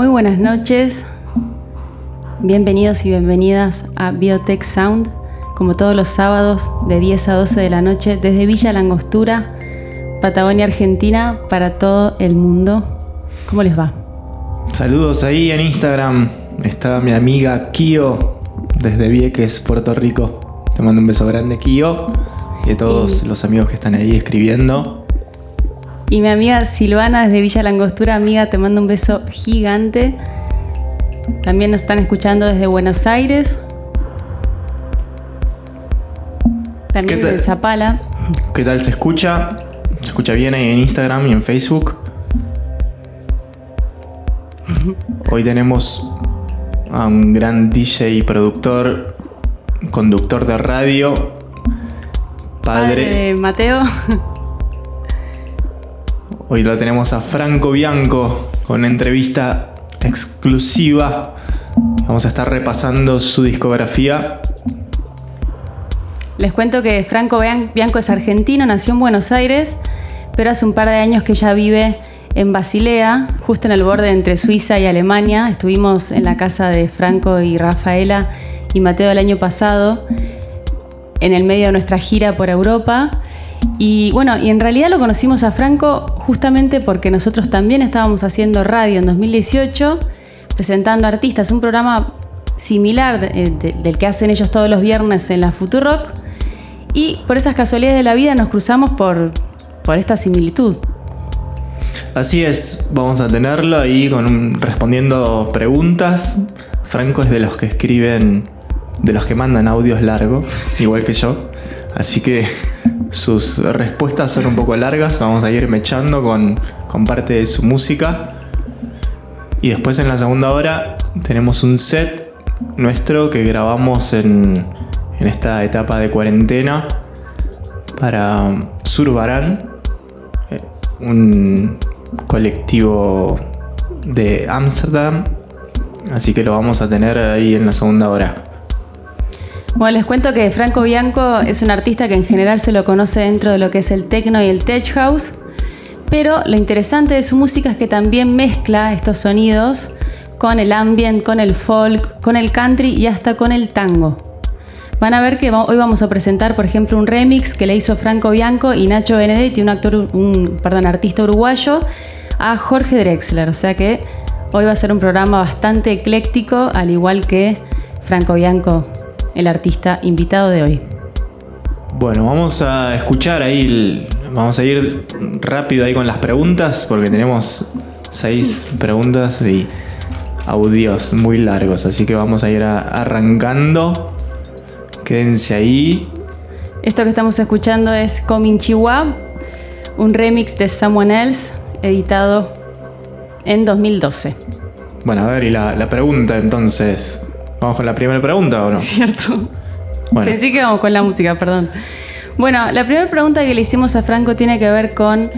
Muy buenas noches, bienvenidos y bienvenidas a Biotech Sound, como todos los sábados de 10 a 12 de la noche desde Villa Langostura, Patagonia, Argentina, para todo el mundo. ¿Cómo les va? Saludos ahí en Instagram, está mi amiga Kio desde Vieques, Puerto Rico. Te mando un beso grande, Kio, y a todos los amigos que están ahí escribiendo. Y mi amiga Silvana desde Villa Langostura, amiga, te mando un beso gigante. También nos están escuchando desde Buenos Aires. También desde Zapala. ¿Qué tal se escucha? Se escucha bien ahí en Instagram y en Facebook. Hoy tenemos a un gran DJ y productor, conductor de radio, padre. de Mateo. Hoy lo tenemos a Franco Bianco con entrevista exclusiva. Vamos a estar repasando su discografía. Les cuento que Franco Bian- Bianco es argentino, nació en Buenos Aires, pero hace un par de años que ya vive en Basilea, justo en el borde entre Suiza y Alemania. Estuvimos en la casa de Franco y Rafaela y Mateo el año pasado, en el medio de nuestra gira por Europa. Y bueno, y en realidad lo conocimos a Franco justamente porque nosotros también estábamos haciendo radio en 2018, presentando artistas, un programa similar de- del que hacen ellos todos los viernes en la Futurock. Y por esas casualidades de la vida nos cruzamos por, por esta similitud. Así es, vamos a tenerlo ahí con respondiendo preguntas. Franco es de los que escriben, de los que mandan audios largos, igual que yo. Así que sus respuestas son un poco largas. Vamos a ir mechando con, con parte de su música. Y después en la segunda hora tenemos un set nuestro que grabamos en, en esta etapa de cuarentena para Surbarán, eh, un colectivo de Ámsterdam. Así que lo vamos a tener ahí en la segunda hora. Bueno, les cuento que Franco Bianco es un artista que en general se lo conoce dentro de lo que es el techno y el tech house, pero lo interesante de su música es que también mezcla estos sonidos con el ambient, con el folk, con el country y hasta con el tango. Van a ver que hoy vamos a presentar, por ejemplo, un remix que le hizo Franco Bianco y Nacho Benedetti, un actor, un perdón, artista uruguayo, a Jorge Drexler. O sea que hoy va a ser un programa bastante ecléctico, al igual que Franco Bianco, el artista invitado de hoy. Bueno, vamos a escuchar ahí, el- vamos a ir rápido ahí con las preguntas porque tenemos seis preguntas y audios muy largos, así que vamos a ir a- arrancando. Quédense ahí. Esto que estamos escuchando es Coming Chihuahua, un remix de Someone Else, editado en 2012. Bueno, a ver, y la, la pregunta entonces. ¿Vamos con la primera pregunta o no? ¿Cierto? Bueno, Pensé que vamos con la música, perdón. Bueno, la primera pregunta que le hicimos a Franco tiene que ver con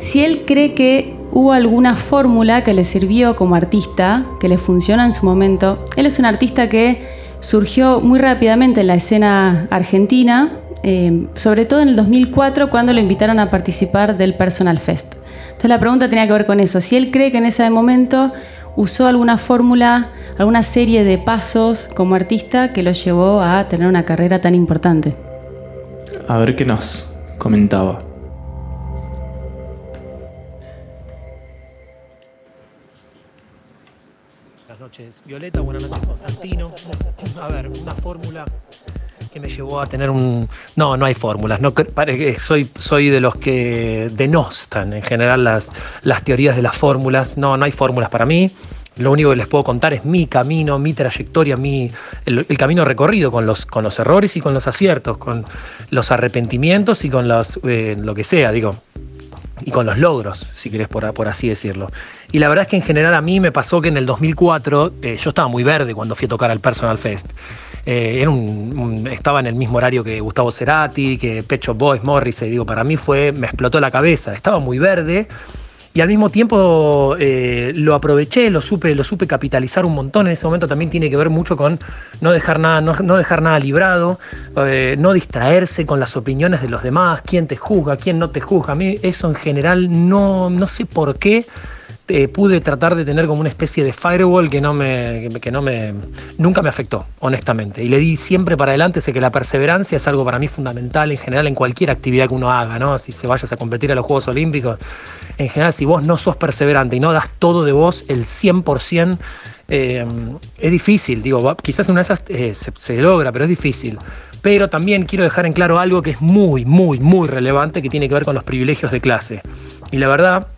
si él cree que hubo alguna fórmula que le sirvió como artista, que le funciona en su momento. Él es un artista que surgió muy rápidamente en la escena argentina, eh, sobre todo en el 2004 cuando lo invitaron a participar del Personal Fest. Entonces la pregunta tenía que ver con eso, si él cree que en ese momento usó alguna fórmula, alguna serie de pasos como artista que lo llevó a tener una carrera tan importante. A ver qué nos comentaba. Buenas noches, Violeta. Buenas noches, Constantino. A ver, una fórmula que me llevó a tener un. No, no hay fórmulas. No, que soy, soy de los que denostan en general las, las teorías de las fórmulas. No, no hay fórmulas para mí. Lo único que les puedo contar es mi camino, mi trayectoria, mi, el, el camino recorrido con los, con los errores y con los aciertos, con los arrepentimientos y con los, eh, lo que sea, digo y con los logros, si querés por, por así decirlo. Y la verdad es que en general a mí me pasó que en el 2004 eh, yo estaba muy verde cuando fui a tocar al Personal Fest. Eh, estaba en el mismo horario que Gustavo Cerati, que Pet Shop Boys, Morrissey. Digo, para mí fue, me explotó la cabeza. Estaba muy verde y al mismo tiempo eh, lo aproveché, lo supe, lo supe capitalizar un montón. En ese momento también tiene que ver mucho con no dejar nada, no, no dejar nada librado, eh, no distraerse con las opiniones de los demás, quién te juzga, quién no te juzga. A mí eso en general no, no sé por qué. Eh, pude tratar de tener como una especie de firewall que no me, que no me, nunca me afectó, honestamente. Y le di siempre para adelante, sé que la perseverancia es algo para mí fundamental en general en cualquier actividad que uno haga, ¿no? Si se vayas a competir a los Juegos Olímpicos, en general, si vos no sos perseverante y no das todo de vos, el 100%, eh, es difícil. Digo, quizás una de esas eh, se, se logra, pero es difícil. Pero también quiero dejar en claro algo que es muy, muy, muy relevante, que tiene que ver con los privilegios de clase. Y la verdad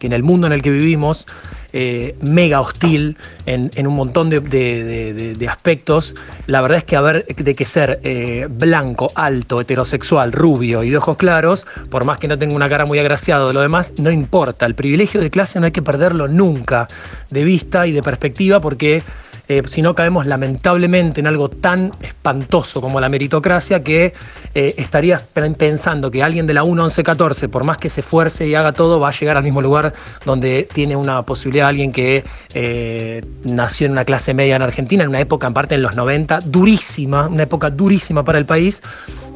que en el mundo en el que vivimos, eh, mega hostil en, un montón de aspectos, la verdad es que haber de que ser eh, blanco, alto, heterosexual, rubio y de ojos claros, por más que no tenga una cara muy agraciada de lo demás, no importa. El privilegio de clase no hay que perderlo nunca de vista y de perspectiva porque eh, si no caemos lamentablemente en algo tan espantoso como la meritocracia que eh, estarías pe- pensando que alguien de la 1, 11, 14, por más que se esfuerce y haga todo, va a llegar al mismo lugar donde tiene una posibilidad alguien que eh, nació en una clase media en Argentina, en una época, en parte en los 90, durísima, una época durísima para el país,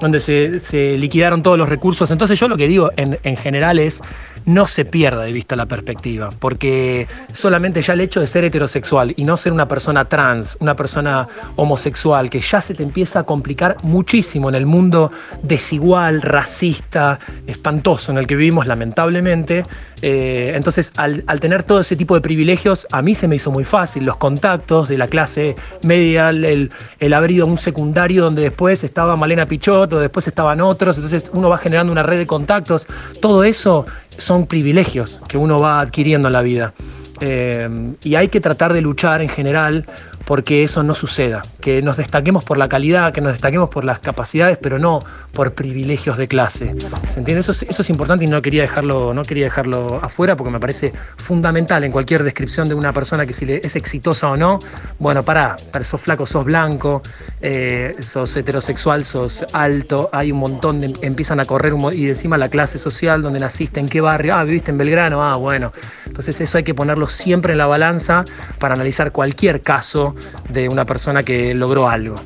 donde se, se liquidaron todos los recursos. Entonces yo lo que digo en, en general es, no se pierda de vista la perspectiva, porque solamente ya el hecho de ser heterosexual y no ser una persona trans, una persona homosexual, que ya se te empieza a complicar muchísimo en el mundo desigual, racista, espantoso en el que vivimos lamentablemente. Eh, entonces, al, tener todo ese tipo de privilegios, a mí se me hizo muy fácil. Los contactos de la clase media, el, el haber ido a un secundario donde después estaba Malena Pichot o después estaban otros, entonces uno va generando una red de contactos. Todo eso son privilegios que uno va adquiriendo en la vida. Eh, y hay que tratar de luchar en general porque eso no suceda, que nos destaquemos por la calidad, que nos destaquemos por las capacidades, pero no por privilegios de clase. ¿Se entiende? Eso es, importante y no quería, dejarlo, no quería dejarlo afuera porque me parece fundamental en cualquier descripción de una persona que si es exitosa o no, bueno, para, para sos flaco, sos blanco, eh, sos heterosexual, sos alto, hay un montón de, empiezan a correr un y encima la clase social, donde naciste, en qué barrio, ah, viviste en Belgrano, ah, bueno. Entonces eso hay que ponerlo siempre en la balanza para analizar cualquier caso de una persona que logró algo.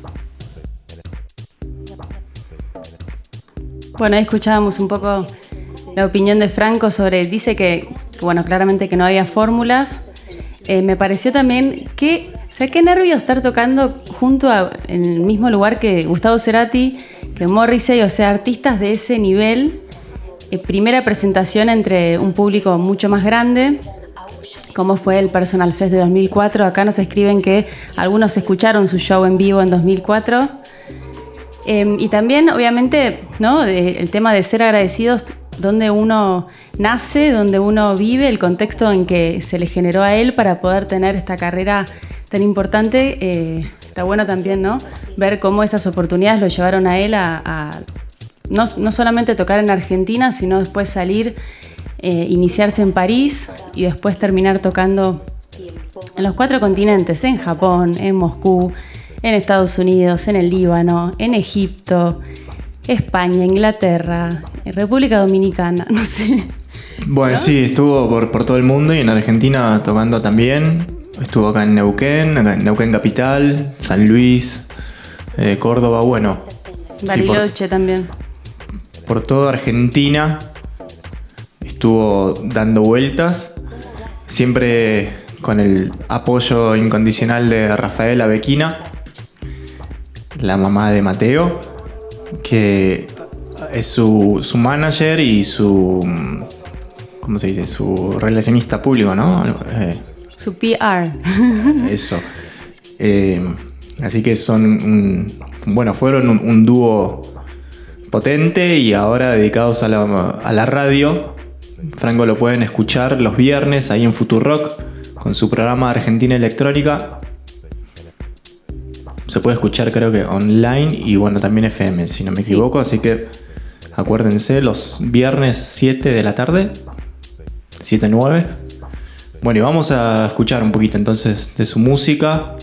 Bueno, ahí escuchábamos un poco la opinión de Franco sobre, dice que, bueno, claramente que no había fórmulas. Eh, me pareció también que, o sea, qué nervio estar tocando junto a, en el mismo lugar que Gustavo Cerati, que Morrissey, o sea, artistas de ese nivel. Eh, primera presentación entre un público mucho más grande, como fue el Personal Fest de 2004. Acá nos escriben que algunos escucharon su show en vivo en 2004. Eh, y también, obviamente, ¿no? El tema de ser agradecidos, donde uno nace, donde uno vive, el contexto en que se le generó a él para poder tener esta carrera tan importante. eh, está bueno también, ¿no? Ver cómo esas oportunidades lo llevaron a él a, a no, no solamente tocar en Argentina, sino después salir, eh, iniciarse en París y después terminar tocando en los cuatro continentes, en Japón, en Moscú, en Estados Unidos, en el Líbano, en Egipto, España, Inglaterra, República Dominicana, no sé. Bueno, sí, estuvo por, por todo el mundo y en Argentina tocando también. Estuvo acá en Neuquén, acá en Neuquén Capital, San Luis, eh, Córdoba, bueno. sí, por, Bariloche también. por toda Argentina estuvo dando vueltas. Siempre con el apoyo incondicional de Rafaela Bequina, la mamá de Mateo, que es su, su manager y su. ¿Cómo se dice? Su relacionista público, ¿no? Eh, Su PR. eso. Eh, así que son un, bueno, fueron un, un dúo potente y ahora dedicados a la, a la radio. Franco lo pueden escuchar los viernes ahí en Futurock con su programa Argentina Electrónica. Se puede escuchar creo que online y bueno también FM si no me Sí. equivoco. Así que acuérdense los viernes 7 de la tarde. 7-9. Bueno y vamos a escuchar un poquito entonces de su música.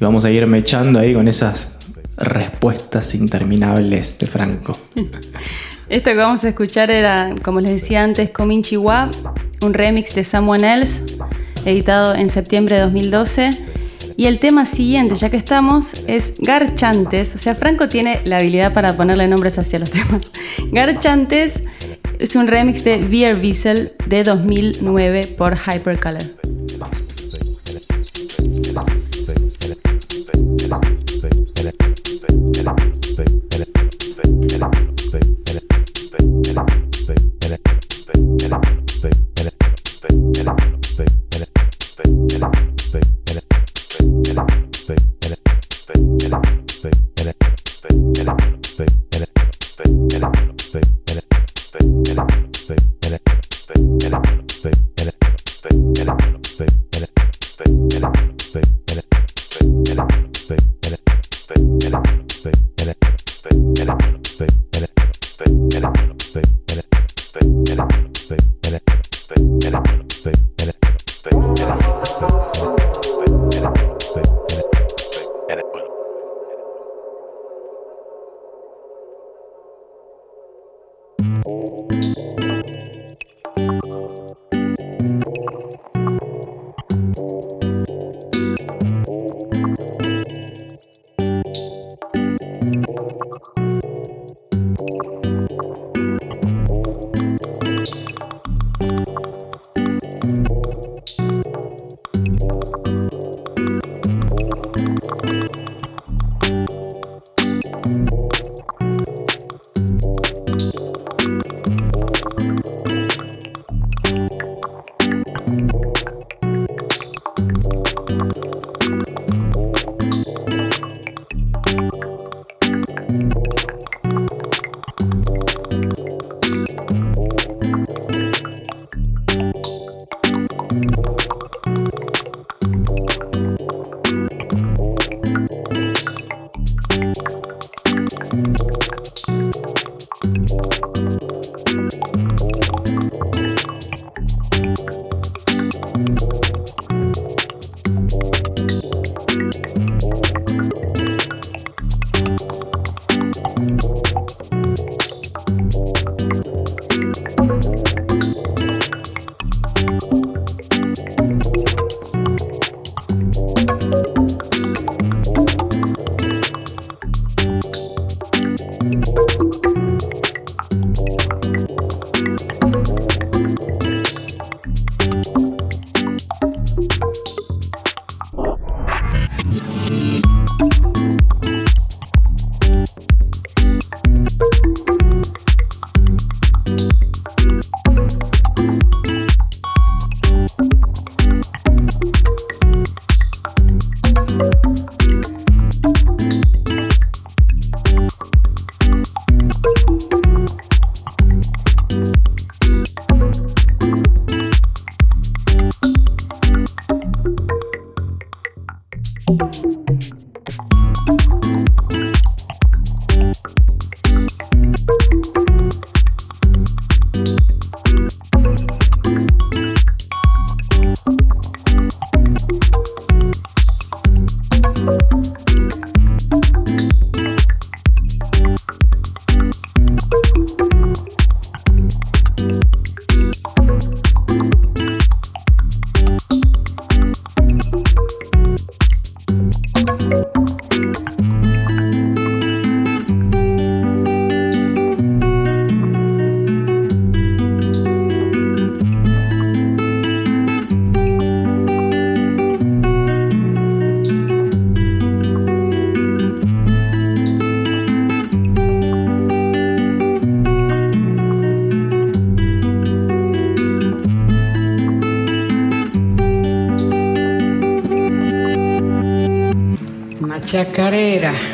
Y vamos a ir mechando ahí con esas respuestas interminables de Franco. Esto que vamos a escuchar era, como les decía antes, Comin Chihuahua, un remix de Someone Else, editado en septiembre de 2012. Y el tema siguiente, ya que estamos, es Garchantes. O sea, Franco tiene la habilidad para ponerle nombres hacia los temas. Garchantes es un remix de Beer Wiesel de 2009 por Hypercolor. Chacarera.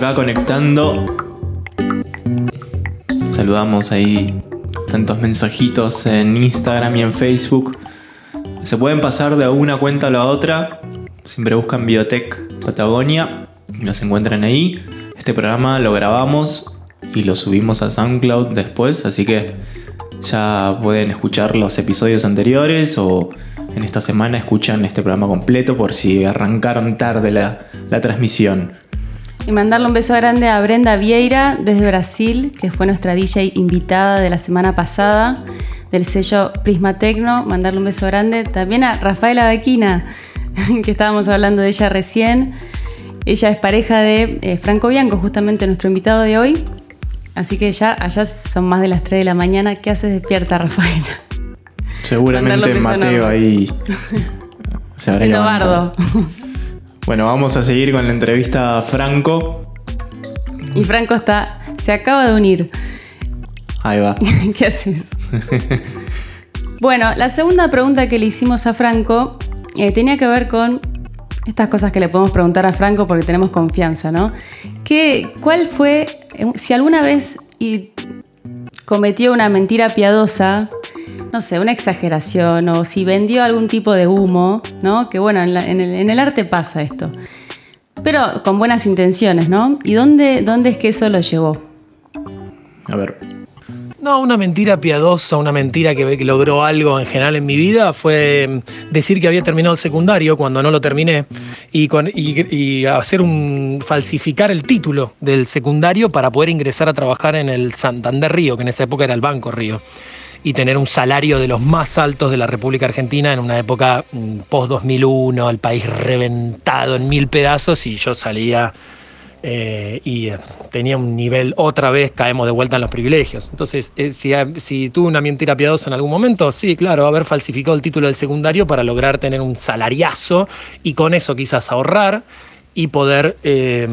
Acá conectando. Saludamos ahí tantos mensajitos en Instagram y en Facebook. Se pueden pasar de una cuenta a la otra. Siempre buscan Biotech Patagonia y nos encuentran ahí. Este programa lo grabamos y lo subimos a SoundCloud después, así que ya pueden escuchar los episodios anteriores o en esta semana escuchan este programa completo por si arrancaron tarde la, la transmisión. Y mandarle un beso grande a Brenda Vieira desde Brasil, que fue nuestra DJ invitada de la semana pasada del sello Prisma Tecno. Mandarle un beso grande también a Rafaela Daquina, que estábamos hablando de ella recién. Ella es pareja de eh, Franco Bianco, justamente nuestro invitado de hoy. Así que ya allá son más de las 3 de la mañana. ¿Qué haces despierta, Rafaela? Seguramente Mateo ahí se habrá bardo. Bueno, vamos a seguir con la entrevista a Franco. Y Franco está, se acaba de unir. Ahí va. ¿Qué haces? Bueno, la segunda pregunta que le hicimos a Franco eh, tenía que ver con estas cosas que le podemos preguntar a Franco porque tenemos confianza, ¿no? ¿Qué, ¿Cuál fue, eh, si alguna vez y cometió una mentira piadosa, no sé, una exageración, o si vendió algún tipo de humo, ¿no? Que bueno, en, la- en el, en el arte pasa esto. Pero con buenas intenciones, ¿no? ¿Y dónde, dónde es que eso lo llevó? A ver. No, una mentira piadosa, una mentira que, que logró algo en general en mi vida fue mm, decir que había terminado el secundario cuando no lo terminé y, con- y- y hacer un falsificar el título del secundario para poder ingresar a trabajar en el Santander Río, que en esa época era el Banco Río, y tener un salario de los más altos de la República Argentina en una época post 2001, el país reventado en mil pedazos y yo salía eh, y eh, tenía un nivel, otra vez caemos de vuelta en los privilegios. Entonces, eh, si, si tuve una mentira piadosa en algún momento, sí, claro, haber falsificado el título del secundario para lograr tener un salariazo y con eso quizás ahorrar y poder eh,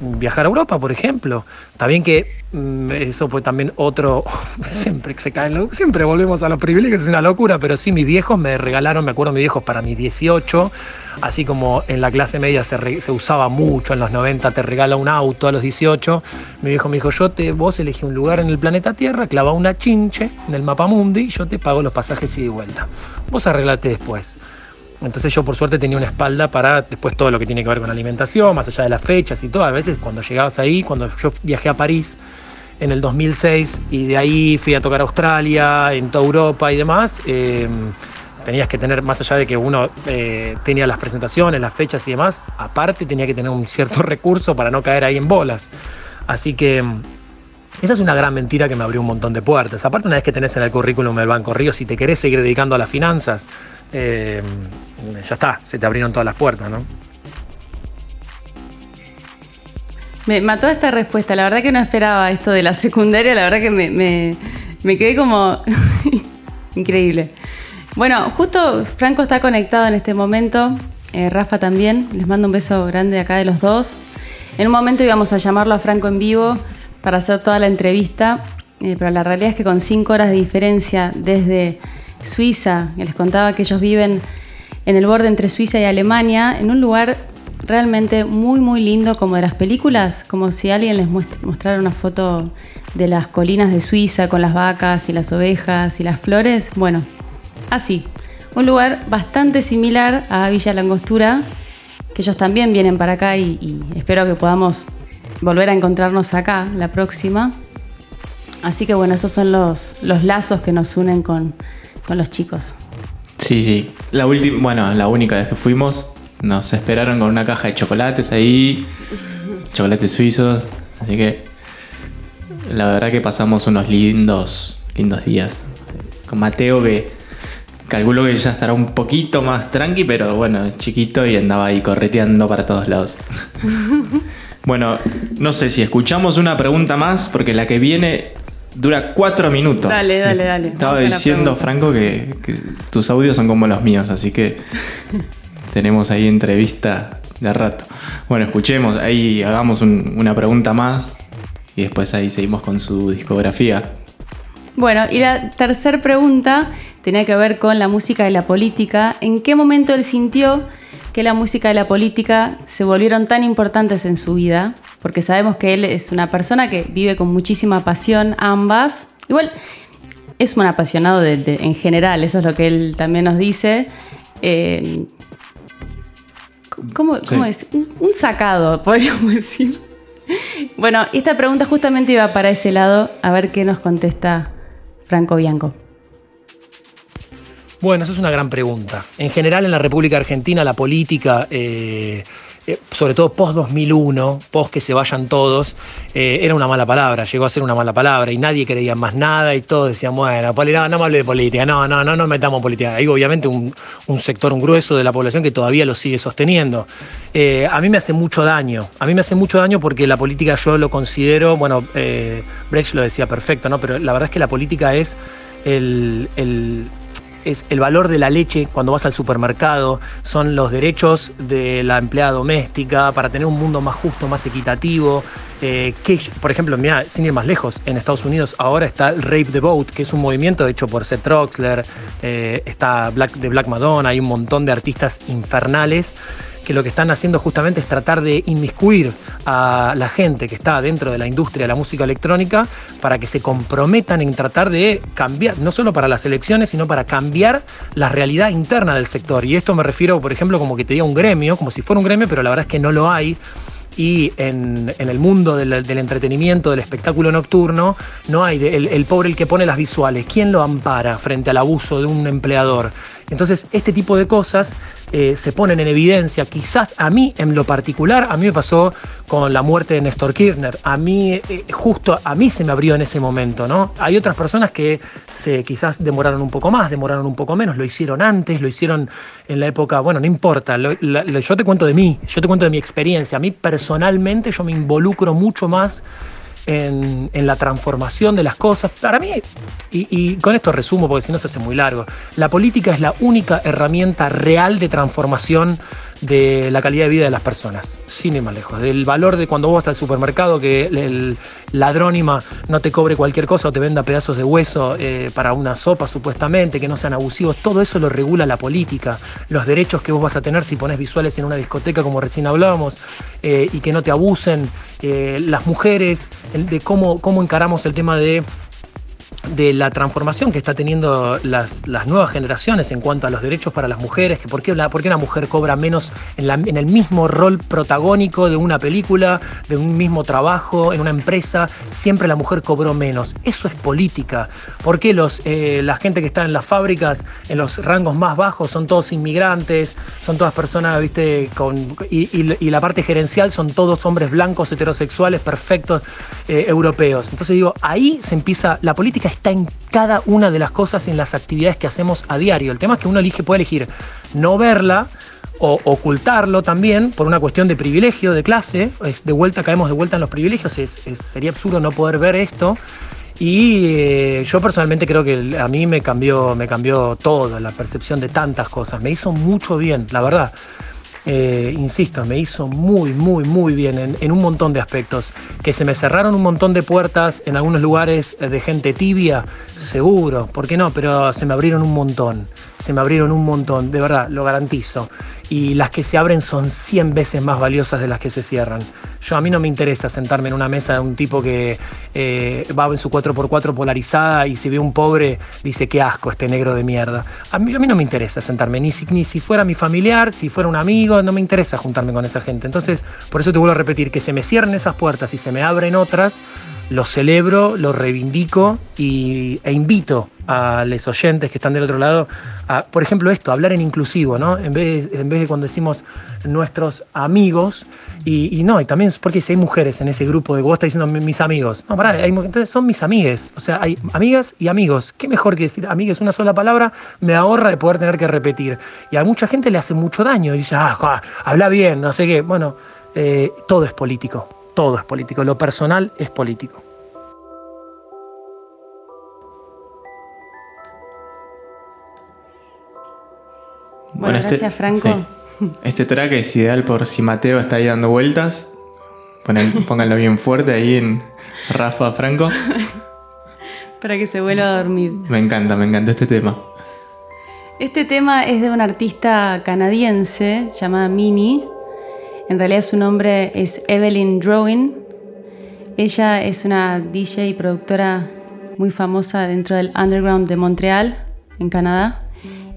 viajar a Europa, por ejemplo. Está bien que mm, eso fue también otro, siempre que se caen, lo- siempre volvemos a los privilegios, es una locura, pero sí, mis viejos me regalaron, me acuerdo, mis viejos para mis 18, así como en la clase media se, usaba mucho, en los 90 te regala un auto a los 18, mi viejo me dijo, yo te, vos elegí un lugar en el planeta Tierra, clava una chinche en el mapa mundi, yo te pago los pasajes y vuelta. Vos arreglate después. Entonces yo por suerte tenía una espalda para después todo lo que tiene que ver con alimentación, más allá de las fechas y todo. A veces cuando llegabas ahí, cuando yo viajé a París en el 2006 y de ahí fui a tocar a Australia, en toda Europa y demás, eh, tenías que tener, más allá de que uno eh, tenía las presentaciones, las fechas y demás, aparte tenía que tener un cierto recurso para no caer ahí en bolas. Así que mm, esa es una gran mentira que me abrió un montón de puertas. Aparte, una vez que tenés en el currículum el Banco Río, si te querés seguir dedicando a las finanzas, eh, ya está, se te abrieron todas las puertas, ¿no? Me mató esta respuesta. La verdad que no esperaba esto de la secundaria. La verdad que me, me- me quedé como increíble. Bueno, justo Franco está conectado en este momento. eh, Rafa también. Les mando un beso grande acá de los dos. En un momento íbamos a llamarlo a Franco en vivo para hacer toda la entrevista. eh, pero la realidad es que con cinco horas de diferencia desde Suiza, les contaba que ellos viven en el borde entre Suiza y Alemania, en un lugar realmente muy muy lindo como de las películas, como si alguien les mostrara una foto de las colinas de Suiza con las vacas y las ovejas y las flores. Bueno, así. Un lugar bastante similar a Villa Langostura, que ellos también vienen para acá y, y espero que podamos volver a encontrarnos acá la próxima. Así que bueno, esos son los, los lazos que nos unen con, con los chicos. Sí, sí. La última, bueno, la única vez que fuimos, nos esperaron con una caja de chocolates ahí, chocolates suizos, así que la verdad que pasamos unos lindos, lindos días. Con Mateo que calculo que ya estará un poquito más tranqui, pero bueno, chiquito y andaba ahí correteando para todos lados. bueno, no sé si escuchamos una pregunta más, porque la que viene dura cuatro minutos. Dale, dale, dale. Estaba diciendo. Franco, que, que tus audios son como los míos, así que tenemos ahí entrevista de rato. Bueno, escuchemos, ahí hagamos un- una pregunta más y después ahí seguimos con su discografía. Bueno, y la tercera pregunta tenía que ver con la música y la política. ¿En qué momento él sintió que la música y la política se volvieron tan importantes en su vida? Porque sabemos que él es una persona que vive con muchísima pasión ambas. Igual es un apasionado de- de- en general, eso es lo que él también nos dice. Eh, ¿Cómo, es? Un, un sacado, podríamos decir. Bueno, esta pregunta justamente iba para ese lado, a ver qué nos contesta Franco Bianco. Bueno, esa es una gran pregunta. En general, en la República Argentina, la política, eh, eh, sobre todo post-2001, post que se vayan todos, eh, era una mala palabra, llegó a ser una mala palabra y nadie creía más nada y todos decían, bueno, no, no me hable de política, no, no, no nos metamos política. Hay obviamente un, un sector, un grueso de la población que todavía lo sigue sosteniendo. Eh, a mí me hace mucho daño, a mí me hace mucho daño porque la política yo lo considero, bueno, Brecht lo decía perfecto, ¿no? Pero la verdad es que la política es el es el valor de la leche cuando vas al supermercado, son los derechos de la empleada doméstica para tener un mundo más justo, más equitativo. eh, que, por ejemplo, mira, sin ir más lejos, en Estados Unidos ahora está el Rape the Vote, que es un movimiento hecho por Seth Troxler, eh, está Black, de Black Madonna, hay un montón de artistas infernales que lo que están haciendo justamente es tratar de inmiscuir a la gente que está dentro de la industria de la música electrónica para que se comprometan en tratar de cambiar, no solo para las elecciones, sino para cambiar la realidad interna del sector. Y esto me refiero, por ejemplo, como que te diga un gremio, como si fuera un gremio, pero la verdad es que no lo hay. Y en, en el mundo del, entretenimiento, del espectáculo nocturno, no hay el, el pobre el que pone las visuales. ¿Quién lo ampara frente al abuso de un empleador? Entonces, este tipo de cosas eh, se ponen en evidencia. Quizás a mí, en lo particular, a mí me pasó con la muerte de Néstor Kirchner. A mí, eh, justo a mí se me abrió en ese momento, ¿no? Hay otras personas que se quizás demoraron un poco más, demoraron un poco menos, lo hicieron antes, lo hicieron en la época, bueno, no importa. yo te cuento de mí, yo te cuento de mi experiencia. A mí personalmente yo me involucro mucho más en, la transformación de las cosas. Para mí, y, y con esto resumo porque si no se hace muy largo, la política es la única herramienta real de transformación de la calidad de vida de las personas, sin ir más lejos. Del valor de cuando vos vas al supermercado que el, ladrónima no te cobre cualquier cosa o te venda pedazos de hueso eh, para una sopa supuestamente, que no sean abusivos, todo eso lo regula la política. Los derechos que vos vas a tener si pones visuales en una discoteca como recién hablábamos eh, y que no te abusen, eh, las mujeres, de cómo, cómo encaramos el tema de de la transformación que está teniendo las, las nuevas generaciones en cuanto a los derechos para las mujeres, que por qué, por qué una mujer cobra menos en, la- en el mismo rol protagónico de una película, de un mismo trabajo, en una empresa, siempre la mujer cobró menos. Eso es política. ¿Por qué los, eh, la gente que está en las fábricas, en los rangos más bajos, son todos inmigrantes, son todas personas, viste, con, y la parte gerencial son todos hombres blancos, heterosexuales, perfectos, eh, europeos? Entonces digo, ahí se empieza, la política está en cada una de las cosas, en las actividades que hacemos a diario. El tema es que uno elige, puede elegir no verla o ocultarlo también por una cuestión de privilegio, de clase. De vuelta caemos de vuelta en los privilegios. Sería absurdo no poder ver esto. Y eh, yo personalmente creo que a mí me cambió, me cambió todo, la percepción de tantas cosas. Me hizo mucho bien, la verdad. Eh, insisto, me hizo muy, muy, muy bien en, en un montón de aspectos. Que se me cerraron un montón de puertas en algunos lugares eh, de gente tibia, seguro, ¿por qué no? Pero se me abrieron un montón, se me abrieron un montón, de verdad, lo garantizo. Y las que se abren son 100 veces más valiosas de las que se cierran. Yo a mí no me interesa sentarme en una mesa de un tipo que eh, va en su 4x4 polarizada y si ve un pobre dice qué asco este negro de mierda. A mí, a mí no me interesa sentarme, ni si, ni si fuera mi familiar, si fuera un amigo, no me interesa juntarme con esa gente. Entonces, por eso te vuelvo a repetir, que se me cierren esas puertas y se me abren otras, lo celebro, lo reivindico y, e invito a los oyentes que están del otro lado a, por ejemplo, esto, hablar en inclusivo, ¿no? En vez, en vez de cuando decimos nuestros amigos, y, y no, y también es porque si hay mujeres en ese grupo de que vos estás diciendo "Mi- mis amigos, no, pará, hay entonces son mis amigues, o sea, hay amigas y amigos. ¿Qué mejor que decir amigues una sola palabra? Me ahorra de poder tener que repetir. Y a mucha gente le hace mucho daño, y dice, ah, habla bien, no sé qué. Bueno, eh, todo es político, todo es político, lo personal es político. Bueno, gracias, Franco. sí. Este track es ideal por si Mateo está ahí dando vueltas. Ponen- pónganlo bien fuerte ahí en Rafa Franco. Para que se vuelva a dormir. Me encanta, me encanta este tema. Este tema es de una artista canadiense llamada Minnie. En realidad su nombre es Evelyn Drawing. Ella es una DJ y productora muy famosa dentro del underground de Montreal, en Canadá.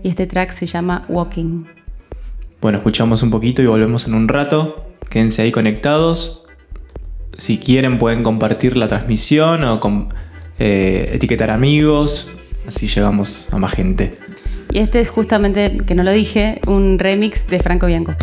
Y este track se llama Walking. Bueno, escuchamos un poquito y volvemos en un rato. Quédense ahí conectados. Si quieren pueden compartir la transmisión o com- eh, etiquetar amigos. Así llegamos a más gente. Y este es justamente, que no lo dije, un remix de Franco Bianco.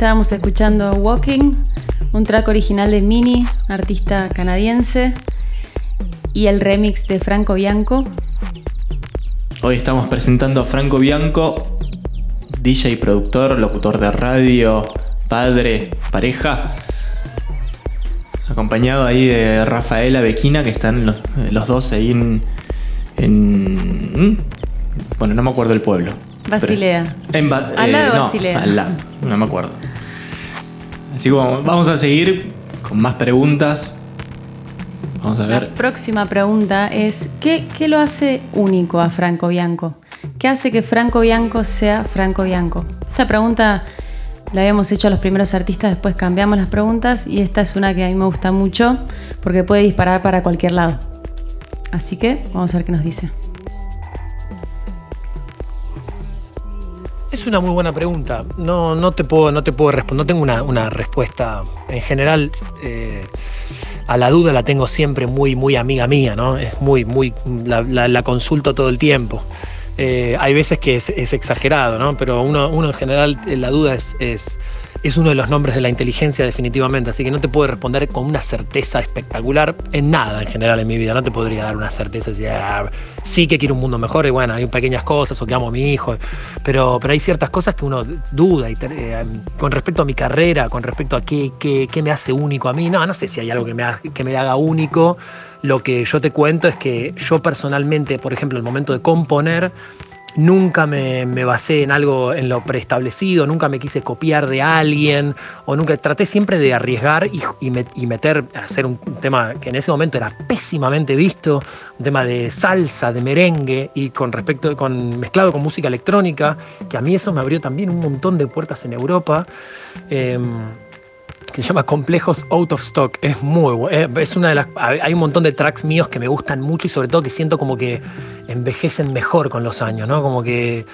Estábamos escuchando Walking, un track original de Mini, artista canadiense, y el remix de Franco Bianco. Hoy estamos presentando a Franco Bianco, DJ, productor, locutor de radio, padre, pareja. Acompañado ahí de Rafaela Bequina, que están los, los dos ahí en, en- Bueno, no me acuerdo el pueblo. Basilea. En Ba- Al lado de no, Basilea. al lado, no me acuerdo. Así que vamos, vamos a seguir con más preguntas. Vamos a La ver. próxima pregunta es, ¿qué, qué lo hace único a Franco Bianco? ¿Qué hace que Franco Bianco sea Franco Bianco? Esta pregunta la habíamos hecho a los primeros artistas, después cambiamos las preguntas y esta es una que a mí me gusta mucho porque puede disparar para cualquier lado. Así que vamos a ver qué nos dice. Es una muy buena pregunta. No, no te puedo, no te puedo responder. No tengo una, respuesta. En general, eh, a la duda la tengo siempre muy, muy amiga mía, ¿no? Es muy, muy. La, consulto todo el tiempo. Eh, hay veces que es, exagerado, ¿no? Pero uno, uno en general, eh, la duda es, es uno de los nombres de la inteligencia, definitivamente. Así que no te puedo responder con una certeza espectacular en nada en general en mi vida. No te podría dar una certeza si ah, sí que quiero un mundo mejor y bueno, hay pequeñas cosas o que amo a mi hijo. Pero, pero hay ciertas cosas que uno duda eh, con respecto a mi carrera, con respecto a qué, qué, me hace único a mí. No, no sé si hay algo que me, que me haga único. Lo que yo te cuento es que yo personalmente, por ejemplo, el momento de componer, nunca me, me basé en algo en lo preestablecido, nunca me quise copiar de alguien, o nunca traté siempre de arriesgar y, y met- y meter, hacer un tema que en ese momento era pésimamente visto, un tema de salsa, de merengue, y con respecto, con, mezclado con música electrónica, que a mí eso me abrió también un montón de puertas en Europa. Em, que se llama Complejos Out of Stock. Es muy bueno. Es una de las. Hay un montón de tracks míos que me gustan mucho y sobre todo que siento como que envejecen mejor con los años, ¿no? Como que,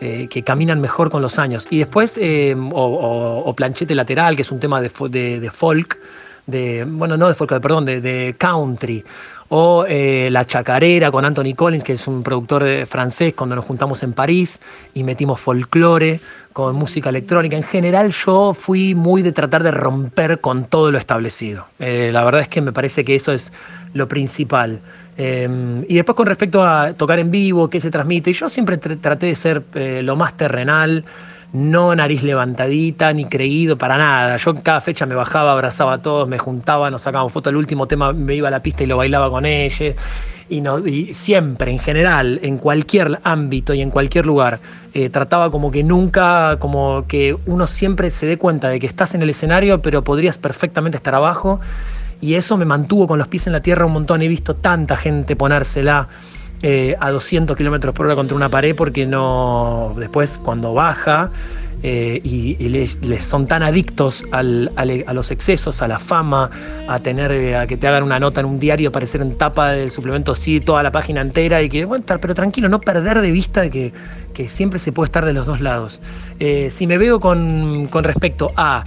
eh, que caminan mejor con los años. Y después, eh, o, Planchete Lateral, que es un tema de, de- de folk, de, bueno, no de folk, perdón, de country. O eh, La Chacarera con Anthony Collins, que es un productor eh, francés, cuando nos juntamos en París y metimos folclore con música electrónica. En general yo fui muy de tratar de romper con todo lo establecido. Eh, la verdad es que me parece que eso es lo principal. Eh, y después con respecto a tocar en vivo, qué se transmite, yo siempre tr- traté de ser lo más terrenal, no nariz levantadita, ni creído para nada. Yo cada fecha me bajaba, abrazaba a todos, me juntaba, nos sacábamos fotos. El último tema me iba a la pista y lo bailaba con ellos. Y, no, siempre, en general, en cualquier ámbito y en cualquier lugar, eh, trataba como que nunca, como que uno siempre se dé cuenta de que estás en el escenario, pero podrías perfectamente estar abajo. Y eso me mantuvo con los pies en la tierra un montón. He visto tanta gente ponérsela eh, a 200 kilómetros por hora contra una pared porque no. Después, cuando baja eh, y, y les, son tan adictos a los excesos, a la fama, a tener eh, a que te hagan una nota en un diario, aparecer en tapa del suplemento sí, toda la página entera y que, bueno, pero tranquilo, no perder de vista que, que siempre se puede estar de los dos lados. Si me veo con, con respecto a.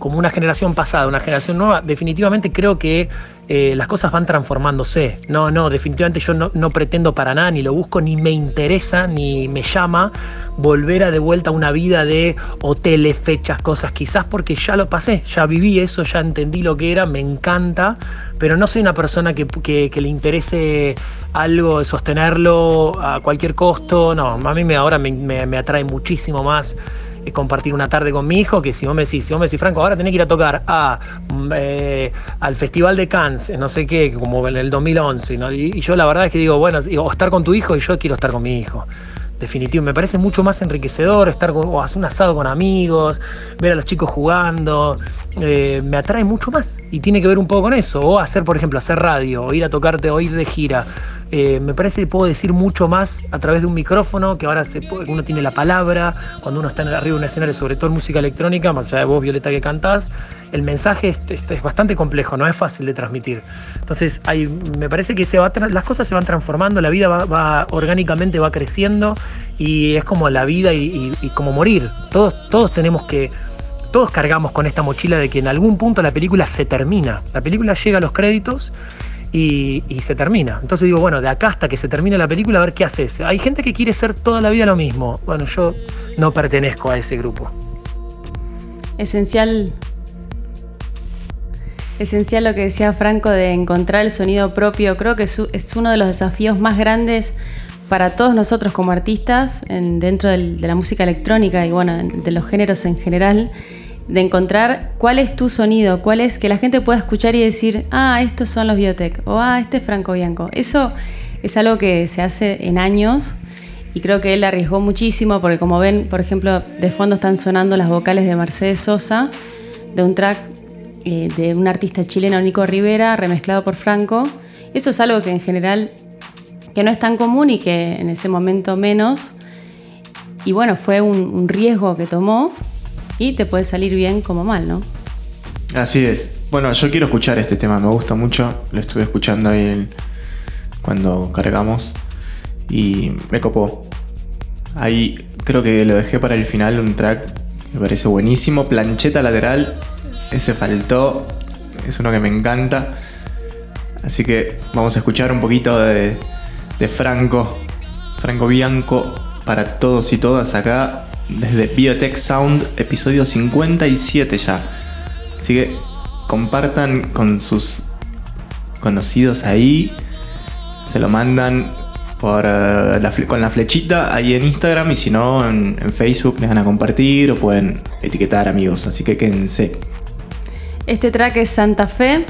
como una generación pasada, una generación nueva, definitivamente creo que eh, las cosas van transformándose. No, no, definitivamente yo no, no pretendo para nada, ni lo busco, ni me interesa, ni me llama volver a de vuelta a una vida de hoteles, fechas, cosas, quizás porque ya lo pasé, ya viví eso, ya entendí lo que era, me encanta, pero no soy una persona que, que- le interese algo, sostenerlo a cualquier costo, no, a mí me, ahora me, atrae muchísimo más compartir una tarde con mi hijo, que si vos me decís, si vos me decís, Franco, ahora tenés que ir a tocar a, mm, eh, al Festival de Cannes, eh, no sé qué, como en el 2011, ¿no? y, yo la verdad es que digo, bueno, o estar con tu hijo y yo quiero estar con mi hijo. Definitivo, me parece mucho más enriquecedor estar con, o hacer un asado con amigos, ver a los chicos jugando, eh, me atrae mucho más y tiene que ver un poco con eso, o hacer, por ejemplo, hacer radio, o ir a tocarte, o ir de gira. Eh, me parece que puedo decir mucho más a través de un micrófono, que ahora se puede- uno tiene la palabra, cuando uno está arriba de un escenario, sobre todo en música electrónica, más allá de vos, Violeta, que cantás, el mensaje es, es- es bastante complejo, no es fácil de transmitir. Entonces, hay, me parece que se va, las cosas se van transformando, la vida va, va- orgánicamente va creciendo y es como la vida y, y- y como morir. Todos, todos tenemos que todos cargamos con esta mochila de que en algún punto la película se termina. La película llega a los créditos y, se termina. Entonces digo, bueno, de acá hasta que se termine la película, a ver qué haces. Hay gente que quiere ser toda la vida lo mismo. Bueno, yo no pertenezco a ese grupo. Esencial. Esencial lo que decía Franco de encontrar el sonido propio. Creo que es, uno de los desafíos más grandes para todos nosotros como artistas en- dentro de la música electrónica y bueno, en- de los géneros en general, de encontrar cuál es tu sonido, cuál es que la gente pueda escuchar y decir, ah, estos son los Biotech o ah, este es Franco Bianco. Eso es algo que se hace en años y creo que él arriesgó muchísimo porque como ven, por ejemplo, de fondo están sonando las vocales de Mercedes Sosa, de un track eh, de un artista chileno, Nico Rivera, remezclado por Franco. Eso es algo que en general que no es tan común y que en ese momento menos. Y bueno, fue un, un riesgo que tomó y te puede salir bien como mal, ¿no? Así es. Bueno, yo quiero escuchar este tema, me gusta mucho. Lo estuve escuchando ahí cuando cargamos y me copó. Ahí creo que lo dejé para el final, un track me parece buenísimo. Plancheta lateral, ese faltó, es uno que me encanta. Así que vamos a escuchar un poquito de Franco, Franco Bianco, para todos y todas acá, desde Biotech Sound, episodio 57 ya. Así que compartan con sus conocidos ahí. Se lo mandan por, eh, la con la flechita ahí en Instagram y si no en, en Facebook les van a compartir o pueden etiquetar amigos. Así que quédense. Este track es Santa Fe,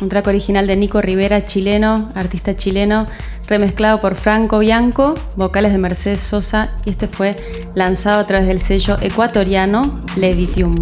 un track original de Nico Rivera, chileno, artista chileno, remezclado por Franco Bianco, vocales de Mercedes Sosa, y este fue lanzado a través del sello ecuatoriano Levitium.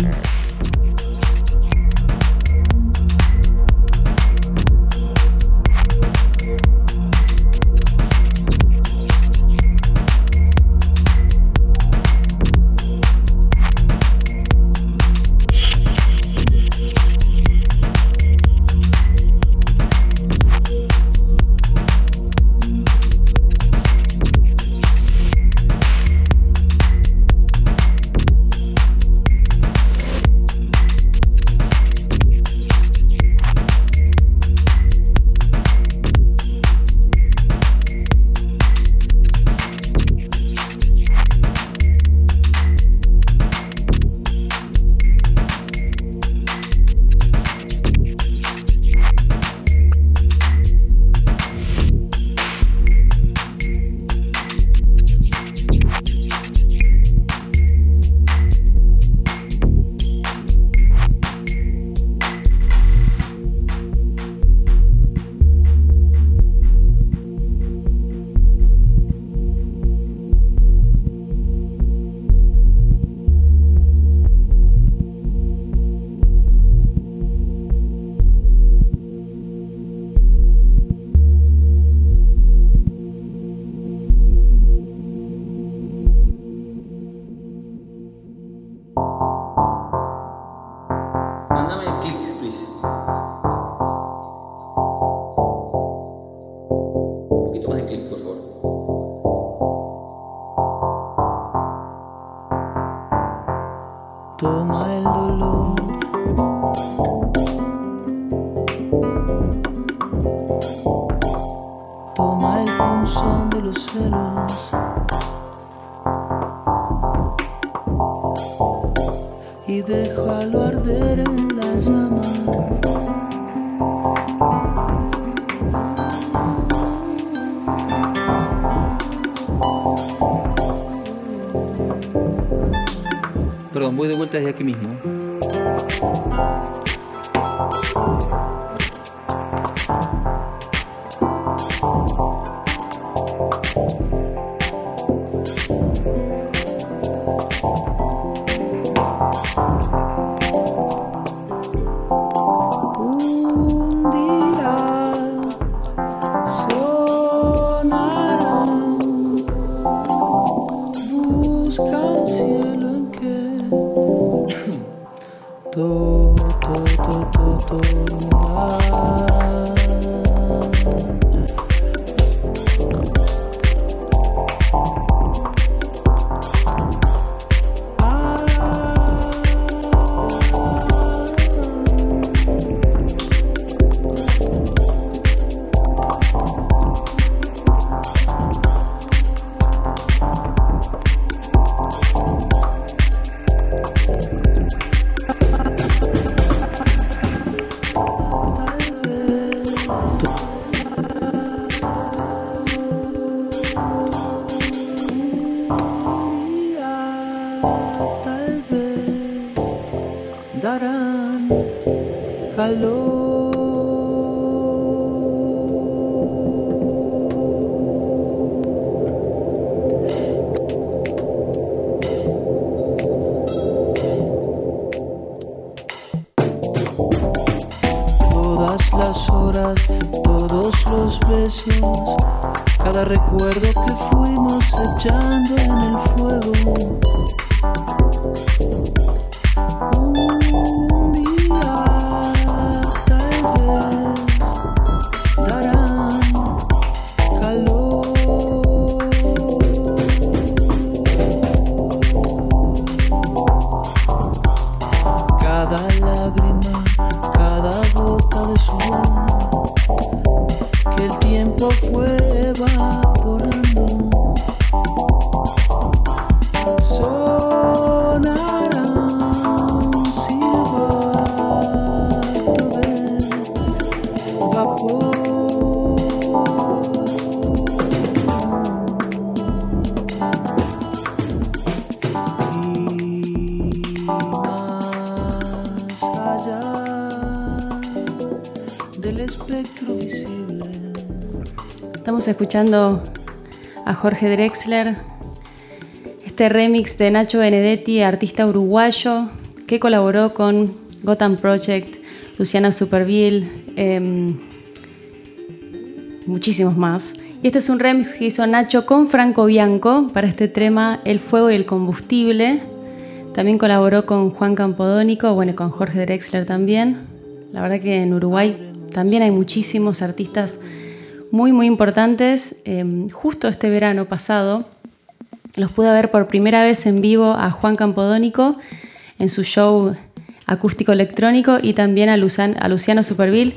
Escuchando a Jorge Drexler, este remix de Nacho Benedetti, artista uruguayo, que colaboró con Gotham Project, Luciana Superville, em, muchísimos más. Y este es un remix que hizo Nacho con Franco Bianco para este tema El fuego y el combustible. También colaboró con Juan Campodónico, bueno, con Jorge Drexler también. La verdad que en Uruguay también hay muchísimos artistas muy, muy importantes. Em, justo este verano pasado los pude ver por primera vez en vivo a Juan Campodónico en su show acústico electrónico y también a, a Luciano Superville,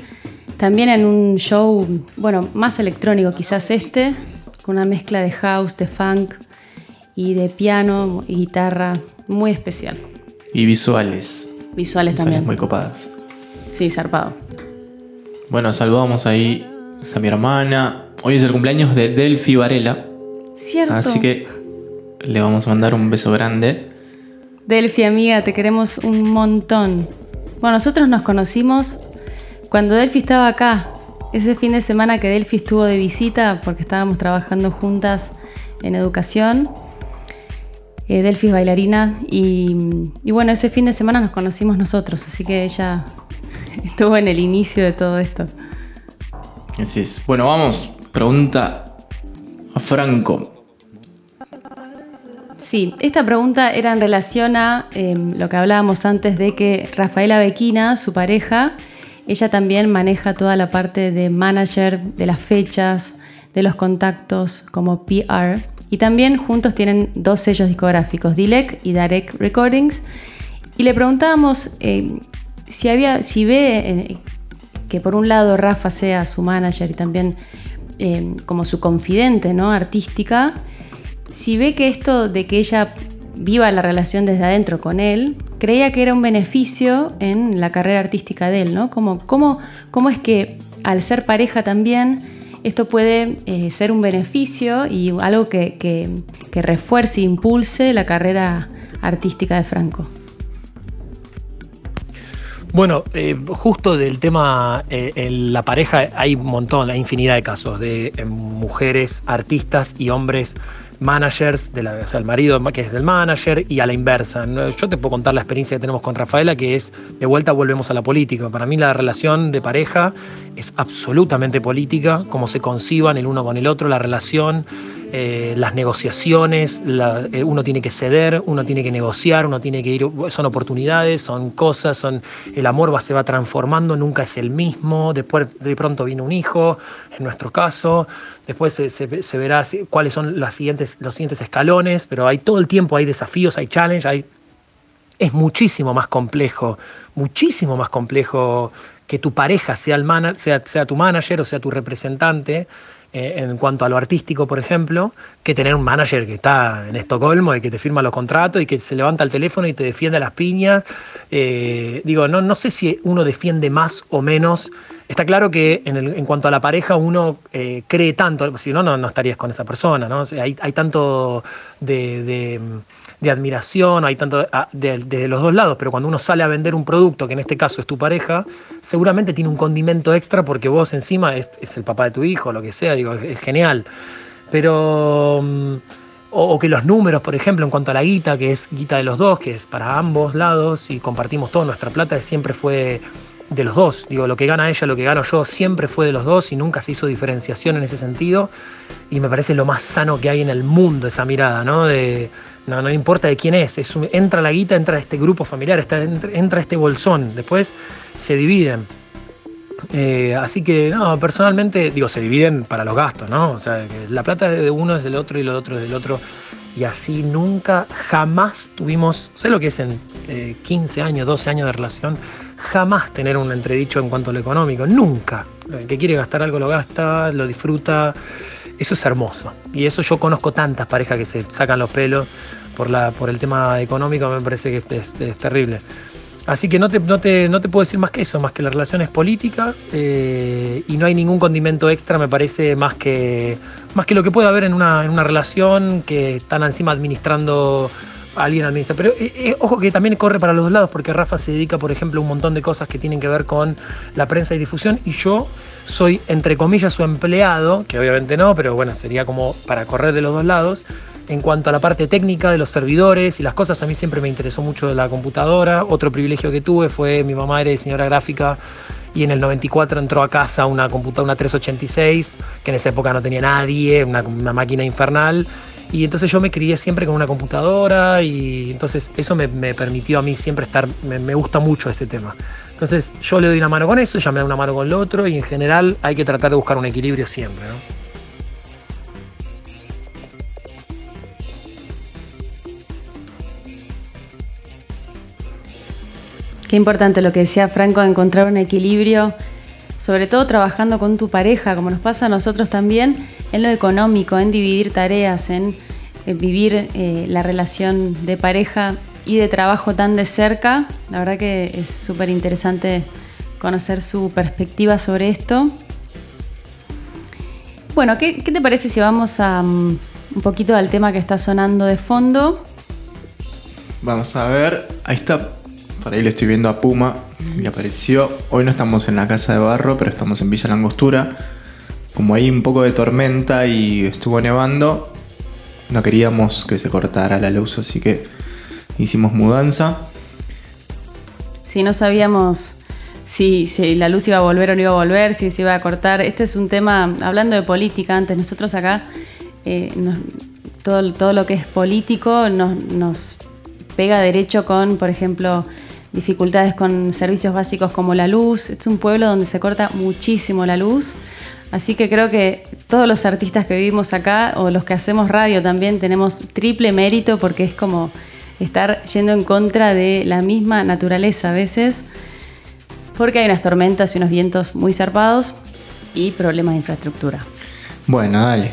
también en un show, bueno, más electrónico quizás este, con una mezcla de house, de funk y de piano y guitarra muy especial. Y visuales. Visuales, también. Muy copadas. Sí, zarpado. Bueno, saludamos ahí a mi hermana. Hoy es el cumpleaños de Delphi Varela. Cierto. Así que le vamos a mandar un beso grande. Delphi, amiga, te queremos un montón. Bueno, nosotros nos conocimos cuando Delphi estaba acá. Ese fin de semana que Delphi estuvo de visita porque estábamos trabajando juntas en educación. Eh, Delphi es bailarina y, y bueno, ese fin de semana nos conocimos nosotros, así que ella estuvo en el inicio de todo esto. Así es. Bueno, vamos. Pregunta a Franco. Sí, esta pregunta era en relación a em, lo que hablábamos antes de que Rafaela Bequina, su pareja, ella también maneja toda la parte de manager, de las fechas, de los contactos como PR. Y también juntos tienen dos sellos discográficos, Dilek y Darek Recordings. Y le preguntábamos em, si, había, si ve eh, que por un lado Rafa sea su manager y también em, como su confidente ¿no? artística, si ve que esto de que ella viva la relación desde adentro con él, creía que era un beneficio en la carrera artística de él, ¿no? Como, ¿Cómo, cómo es que al ser pareja también esto puede eh, ser un beneficio y algo que, que, refuerce e impulse la carrera artística de Franco? Bueno, eh, justo del tema, eh, la pareja hay un montón, hay infinidad de casos de mujeres artistas y hombres managers, o sea, el marido que es del manager y a la inversa. Yo te puedo contar la experiencia que tenemos con Rafaela, que es, de vuelta volvemos a la política. Para mí la relación de pareja es absolutamente política, cómo se conciban el uno con el otro, la relación, eh, las negociaciones, eh, uno tiene que ceder, uno tiene que negociar, uno tiene que ir, son oportunidades, son cosas, son, el amor va, se va transformando, nunca es el mismo, después de pronto viene un hijo, en nuestro caso, después se, verá cuáles son las siguientes, los siguientes escalones, pero hay todo el tiempo, hay desafíos, hay challenge, hay, es muchísimo más complejo, muchísimo más complejo que tu pareja sea, el sea, sea tu manager o sea tu representante eh, en cuanto a lo artístico, por ejemplo, que tener un manager que está en Estocolmo y que te firma los contratos y que se levanta el teléfono y te defiende las piñas. Eh, digo, no, no sé si uno defiende más o menos. Está claro que en, en cuanto a la pareja uno eh, cree tanto, si no, no, estarías con esa persona, ¿no? hay, hay, tanto de admiración, hay tanto ah, de, los dos lados, pero cuando uno sale a vender un producto, que en este caso es tu pareja, seguramente tiene un condimento extra porque vos encima es, el papá de tu hijo, lo que sea, digo, es, genial. Pero... Mm, o, que los números, por ejemplo, en cuanto a la guita, que es guita de los dos, que es para ambos lados y compartimos toda nuestra plata, siempre fue de los dos. Digo, lo que gana ella, lo que gano yo, siempre fue de los dos y nunca se hizo diferenciación en ese sentido. Y me parece lo más sano que hay en el mundo esa mirada, ¿no? De, no, no importa de quién es, es entra la guita, entra este grupo familiar, entra, este bolsón, después se dividen. Eh, así que, no, personalmente, digo, se dividen para los gastos, ¿no? O sea, la plata de uno es del otro y lo otro es del otro. Y así nunca, jamás tuvimos, sé lo que es en 15 eh, años, 12 años de relación, jamás tener un entredicho en cuanto a lo económico, nunca. El que quiere gastar algo lo gasta, lo disfruta. Eso es hermoso. Y eso yo conozco tantas parejas que se sacan los pelos por, la, por el tema económico, me parece que es, terrible. Así que no te, no, te, no te, puedo decir más que eso, más que la relación es política eh, y no hay ningún condimento extra, me parece, más que, más que lo que puede haber en una, en una relación que están encima administrando alguien administra. Pero eh, eh, ojo que también corre para los dos lados, porque Rafa se dedica, por ejemplo, a un montón de cosas que tienen que ver con la prensa y difusión, y yo soy entre comillas su empleado, que obviamente no, pero bueno, sería como para correr de los dos lados. En cuanto a la parte técnica de los servidores y las cosas, a mí siempre me interesó mucho la computadora. Otro privilegio que tuve fue mi mamá era diseñadora gráfica y en el 94 entró a casa una computadora, una 386, que en esa época no tenía nadie, una, máquina infernal. Y entonces yo me crié siempre con una computadora y entonces eso me, permitió a mí siempre estar, me gusta mucho ese tema. Entonces yo le doy una mano con eso, ella me da una mano con lo otro y en general hay que tratar de buscar un equilibrio siempre. ¿no? Qué importante lo que decía Franco, encontrar un equilibrio, sobre todo trabajando con tu pareja, como nos pasa a nosotros también, en lo económico, en dividir tareas, en, en vivir eh, la relación de pareja y de trabajo tan de cerca. La verdad que es súper interesante conocer su perspectiva sobre esto. Bueno, ¿qué, te parece si vamos a um, un poquito al tema que está sonando de fondo? Vamos a ver. Ahí está. Por ahí le estoy viendo a Puma. Le apareció. Hoy no estamos en la casa de barro, pero estamos en Villa Langostura. Como hay un poco de tormenta y estuvo nevando, no queríamos que se cortara la luz, así que hicimos mudanza. Si no sabíamos si, la luz iba a volver o no iba a volver, si se iba a cortar. Este es un tema, hablando de política, antes nosotros acá, eh, todo, lo que es político nos pega derecho con, por ejemplo, dificultades con servicios básicos como la luz. Es un pueblo donde se corta muchísimo la luz. Así que creo que todos los artistas que vivimos acá o los que hacemos radio también tenemos triple mérito porque es como estar yendo en contra de la misma naturaleza a veces porque hay unas tormentas y unos vientos muy zarpados y problemas de infraestructura. Bueno, dale.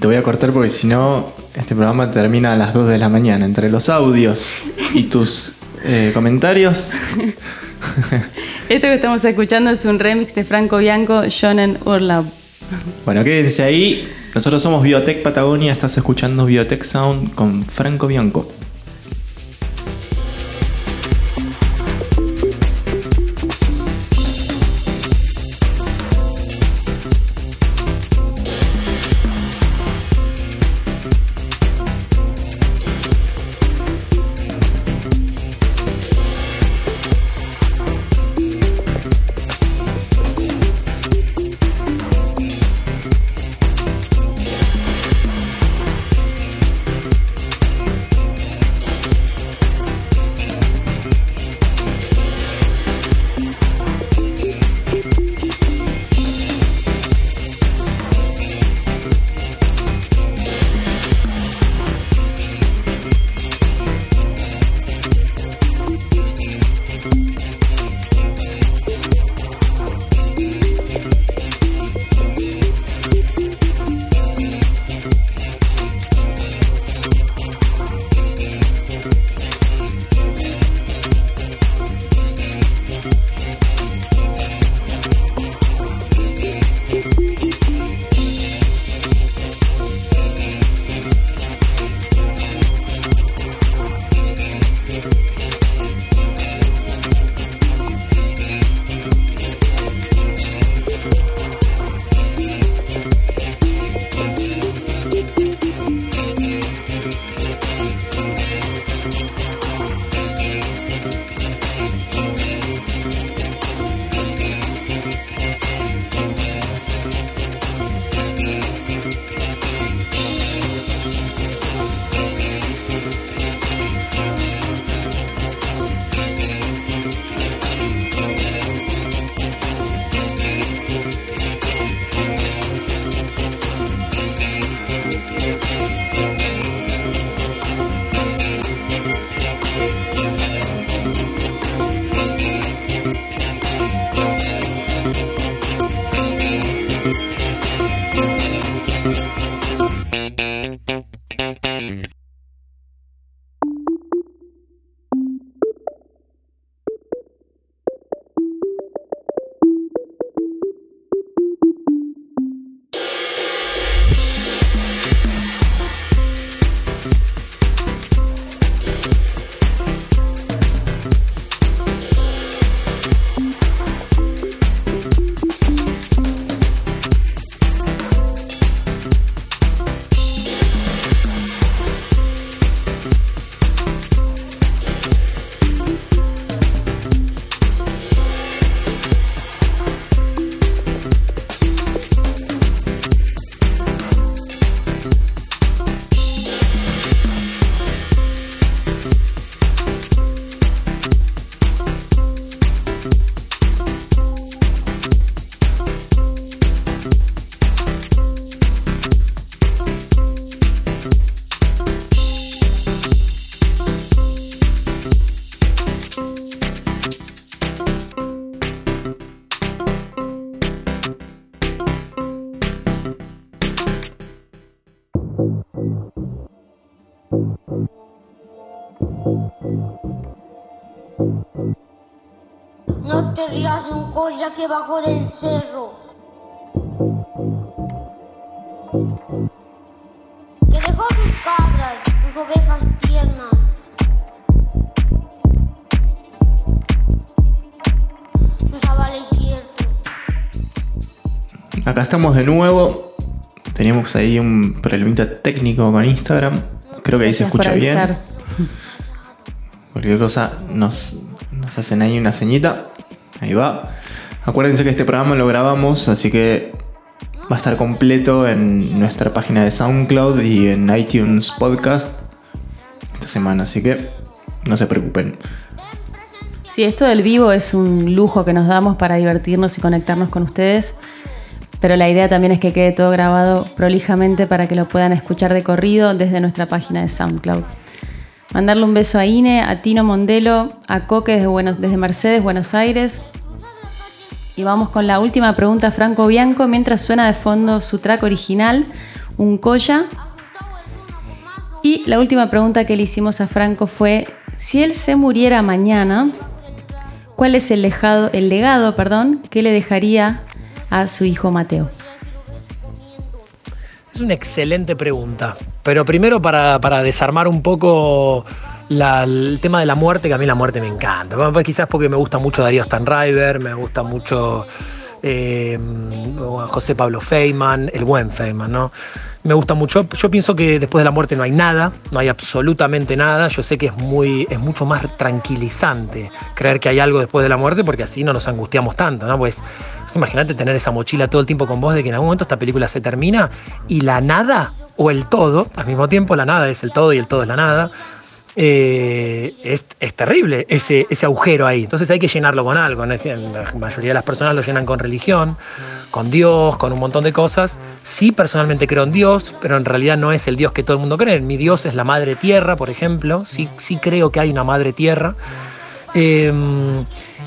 Te voy a cortar porque si no, este programa termina a las 2 de la mañana. Entre los audios y tus eh, comentarios. Esto que estamos escuchando es un remix de Franco Bianco, Shonen Urlaub. Bueno, quédense ahí. Nosotros somos Biotech Patagonia. Estás escuchando Biotech Sound con Franco Bianco. Rías de un colla que bajó del cerro. Que dejó sus cabras, sus ovejas tiernas. Sus avales ciertos. Acá estamos de nuevo. Teníamos ahí un problemita técnico con Instagram. Creo que ahí se Gracias escucha bien. Cualquier cosa nos, nos hacen ahí una ceñita. Ahí va. Acuérdense que este programa lo grabamos, así que va a estar completo en nuestra página de SoundCloud y en iTunes Podcast esta semana, así que no se preocupen. Sí, esto del vivo es un lujo que nos damos para divertirnos y conectarnos con ustedes. Pero la idea también es que quede todo grabado prolijamente para que lo puedan escuchar de corrido desde nuestra página de SoundCloud. Mandarle un beso a Ine, a Tino Mondelo, a Coque desde, Buenos- desde Mercedes, Buenos Aires. Y vamos con la última pregunta a Franco Bianco mientras suena de fondo su track original, Un Colla. Y la última pregunta que le hicimos a Franco fue, si él se muriera mañana, ¿cuál es el legado, el legado perdón, que le dejaría a su hijo Mateo? Es una excelente pregunta. Pero primero para, para desarmar un poco el tema de la muerte, que a mí la muerte me encanta. Pues quizás porque me gusta mucho Darío Stanriver, me gusta mucho eh, José Pablo Feynman, el buen Feynman, ¿no? Me gusta mucho. Yo pienso que después de la muerte no hay nada, no hay absolutamente nada. Yo sé que es, muy, es mucho más tranquilizante creer que hay algo después de la muerte porque así no nos angustiamos tanto, ¿no? Pues pues imagínate tener esa mochila todo el tiempo con vos de que en algún momento esta película se termina y la nada o el todo, al mismo tiempo la nada es el todo y el todo es la nada, eh, es, es terrible ese, ese agujero ahí. Entonces hay que llenarlo con algo. La mayoría de las personas lo llenan con religión, con Dios, con un montón de cosas. Sí, personalmente creo en Dios, pero en realidad no es el Dios que todo el mundo cree. Mi Dios es la madre tierra, por ejemplo. Sí, sí creo que hay una madre tierra. Eh,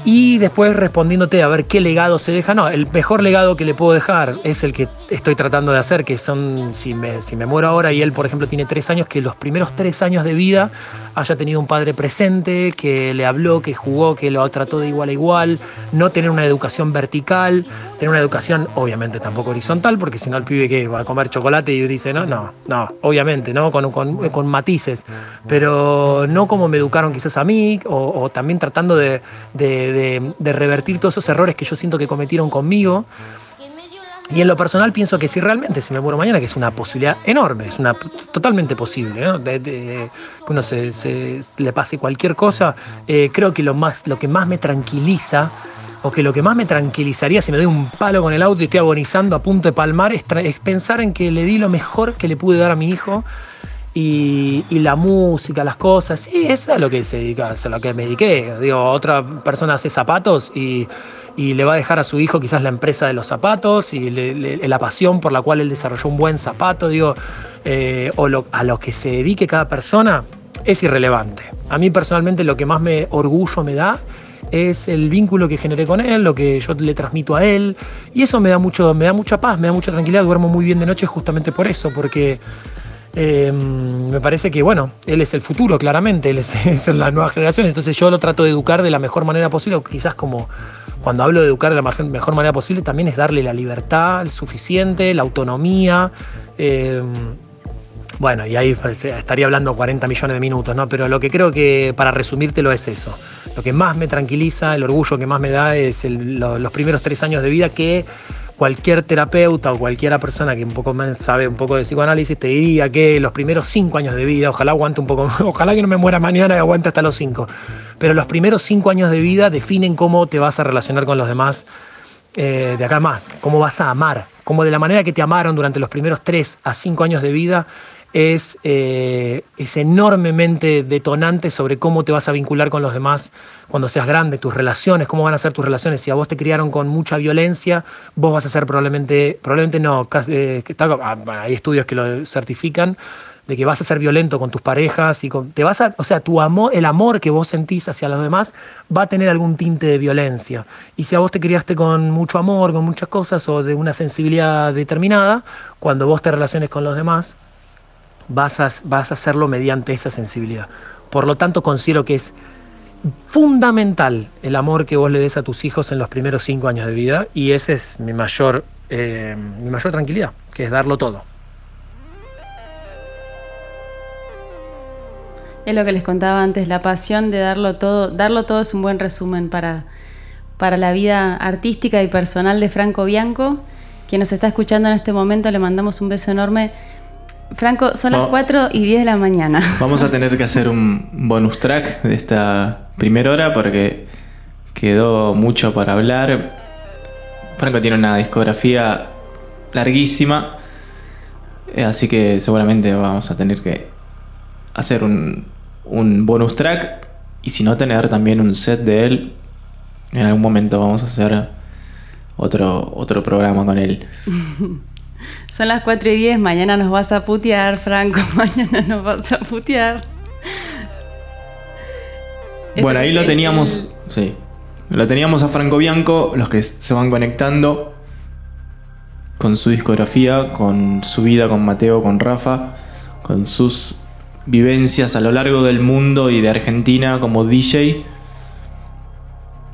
y después respondiéndote a ver qué legado se deja. No, el mejor legado que le puedo dejar es el que estoy tratando de hacer, que son, si me, si me muero ahora y él, por ejemplo, tiene tres años, que los primeros tres años de vida haya tenido un padre presente, que le habló, que jugó, que lo trató de igual a igual, no tener una educación vertical, tener una educación obviamente tampoco horizontal, porque si no el pibe que va a comer chocolate y dice, no, no, no, obviamente, ¿no? Con, con, con matices, pero no como me educaron quizás a mí, o, también tratando de- de- revertir todos esos errores que yo siento que cometieron conmigo. Y en lo personal pienso que si realmente se me muero mañana, que es una posibilidad enorme, es una totalmente posible, ¿no? De- que uno se, le pase cualquier cosa, eh, creo que lo, más, lo que más me tranquiliza, o que lo que más me tranquilizaría si me doy un palo con el auto y estoy agonizando a punto de palmar, es pensar en que le di lo mejor que le pude dar a mi hijo y, y la música, las cosas, sí, eso es a lo que se dedica, a lo que me dediqué. Digo, otra persona hace zapatos y, y le va a dejar a su hijo quizás la empresa de los zapatos y la pasión por la cual él desarrolló un buen zapato, digo, eh, o a lo que se dedique cada persona es irrelevante. A mí personalmente lo que más me orgullo me da es el vínculo que generé con él, lo que yo le transmito a él, y eso me da mucho, me da mucha paz, me da mucha tranquilidad, duermo muy bien de noche justamente por eso, porque eh, me parece que, bueno, él es el futuro, claramente, él es, la nueva generación, entonces yo lo trato de educar de la mejor manera posible, o quizás como cuando hablo de educar de la mejor manera posible, también es darle la libertad suficiente, la autonomía. eh, bueno, y ahí pues, estaría hablando 40 millones de minutos, ¿no? Pero lo que creo que para resumírtelo es eso. Lo que más me tranquiliza, el orgullo que más me da es el- lo- los primeros tres años de vida que cualquier terapeuta o cualquiera persona que un poco más sabe un poco de psicoanálisis te diría que los primeros cinco años de vida, ojalá aguante un poco, ojalá que no me muera mañana y aguante hasta los cinco, pero los primeros cinco años de vida definen cómo te vas a relacionar con los demás eh, de acá más, cómo vas a amar, cómo de la manera que te amaron durante los primeros 3 a 5 años de vida es, eh, es enormemente detonante sobre cómo te vas a vincular con los demás cuando seas grande, tus relaciones, cómo van a ser tus relaciones. Si a vos te criaron con mucha violencia, vos vas a ser probablemente, probablemente no, eh, ah, hay estudios que lo certifican, de que vas a ser violento con tus parejas y con, te vas a, o sea, tu amor, el amor que vos sentís hacia los demás va a tener algún tinte de violencia. Y si a vos te criaste con mucho amor, con muchas cosas o de una sensibilidad determinada, cuando vos te relaciones con los demás, vas a, vas a hacerlo mediante esa sensibilidad. Por lo tanto, considero que es fundamental el amor que vos le des a tus hijos en los primeros cinco años de vida y ese es mi mayor, eh, mi mayor tranquilidad, que es darlo todo. Es lo que les contaba antes, la pasión de darlo todo. Darlo todo es un buen resumen para, para la vida artística y personal de Franco Bianco. Quien nos está escuchando en este momento, le mandamos un beso enorme. Franco, son las Oh. 4 y 10 de la mañana. Vamos a tener que hacer un bonus track de esta primera hora porque quedó mucho para hablar. Franco tiene una discografía larguísima, eh, así que seguramente vamos a tener que hacer un, un bonus track y si no tener también un set de él. En algún momento vamos a hacer otro, otro programa con él. Son las 4 y 10, mañana nos vas a putear, Franco, mañana nos vas a putear. Bueno, ahí lo teníamos. Sí. Lo teníamos a Franco Bianco, los que se van conectando con su discografía, con su vida con Mateo, con Rafa, con sus vivencias a lo largo del mundo y de Argentina como DJ.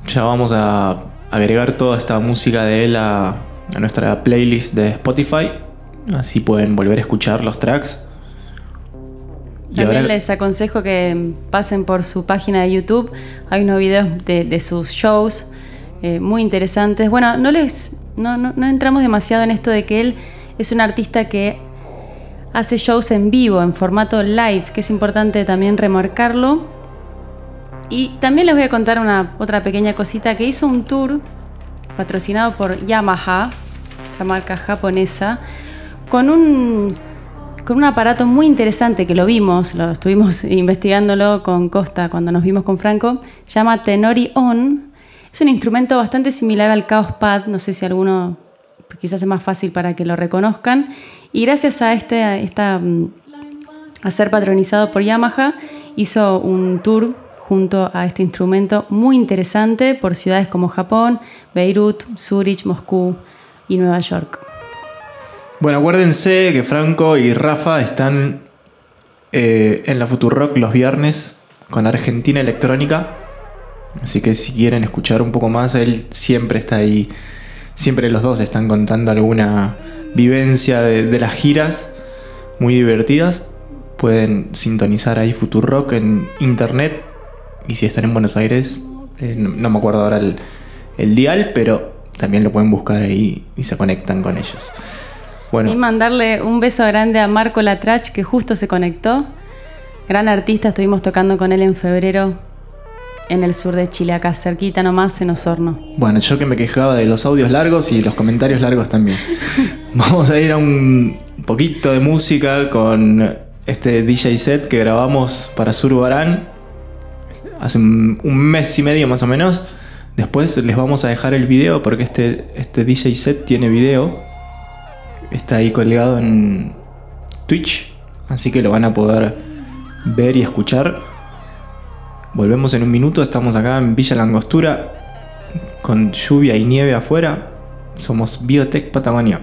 Ya vamos a agregar toda esta música de él a, a nuestra playlist de Spotify. Así pueden volver a escuchar los tracks. También ahora- les aconsejo que pasen por su página de YouTube. Hay unos videos de, de sus shows eh, muy interesantes. Bueno, no les no, no- no entramos demasiado en esto de que él es un artista que hace shows en vivo, en formato live, que es importante también remarcarlo. Y también les voy a contar una otra pequeña cosita que hizo un tour patrocinado por Yamaha, esta marca japonesa, con un con un aparato muy interesante que lo vimos, lo estuvimos investigándolo con Costa cuando nos vimos con Franco, llama Tenori On. Es un instrumento bastante similar al Chaos Pad, no sé si alguno quizás es más fácil para que lo reconozcan. Y gracias a este a esta, mm, a ser patronizado por Yamaha, hizo un tour junto a este instrumento muy interesante por ciudades como Japón, Beirut, Zurich, Moscú y Nueva York. Bueno, acuérdense que Franco y Rafa están eh, en la Futurock los viernes con Argentina Electrónica. Así que si quieren escuchar un poco más, él siempre está ahí. Siempre los dos están contando alguna vivencia de, las giras muy divertidas. Pueden sintonizar ahí Futurock en internet. Y si están en Buenos Aires, eh, no, no me acuerdo ahora el, el dial, pero también lo pueden buscar ahí y se conectan con ellos. Bueno, Y mandarle un beso grande a Marco Latrach, que justo se conectó. Gran artista, estuvimos tocando con él en febrero en el sur de Chile, acá cerquita nomás en Osorno. Bueno, yo que me quejaba de los audios largos y los comentarios largos también. Vamos a ir a un poquito de música con este DJ set que grabamos para Surbarán hace un mes y medio más o menos. Después les vamos a dejar el video porque este, este DJ set tiene video. Está ahí colgado en Twitch, así que lo van a poder ver y escuchar. Volvemos en un minuto, estamos acá en Villa Langostura con lluvia y nieve afuera. Somos Biotech Patagonia.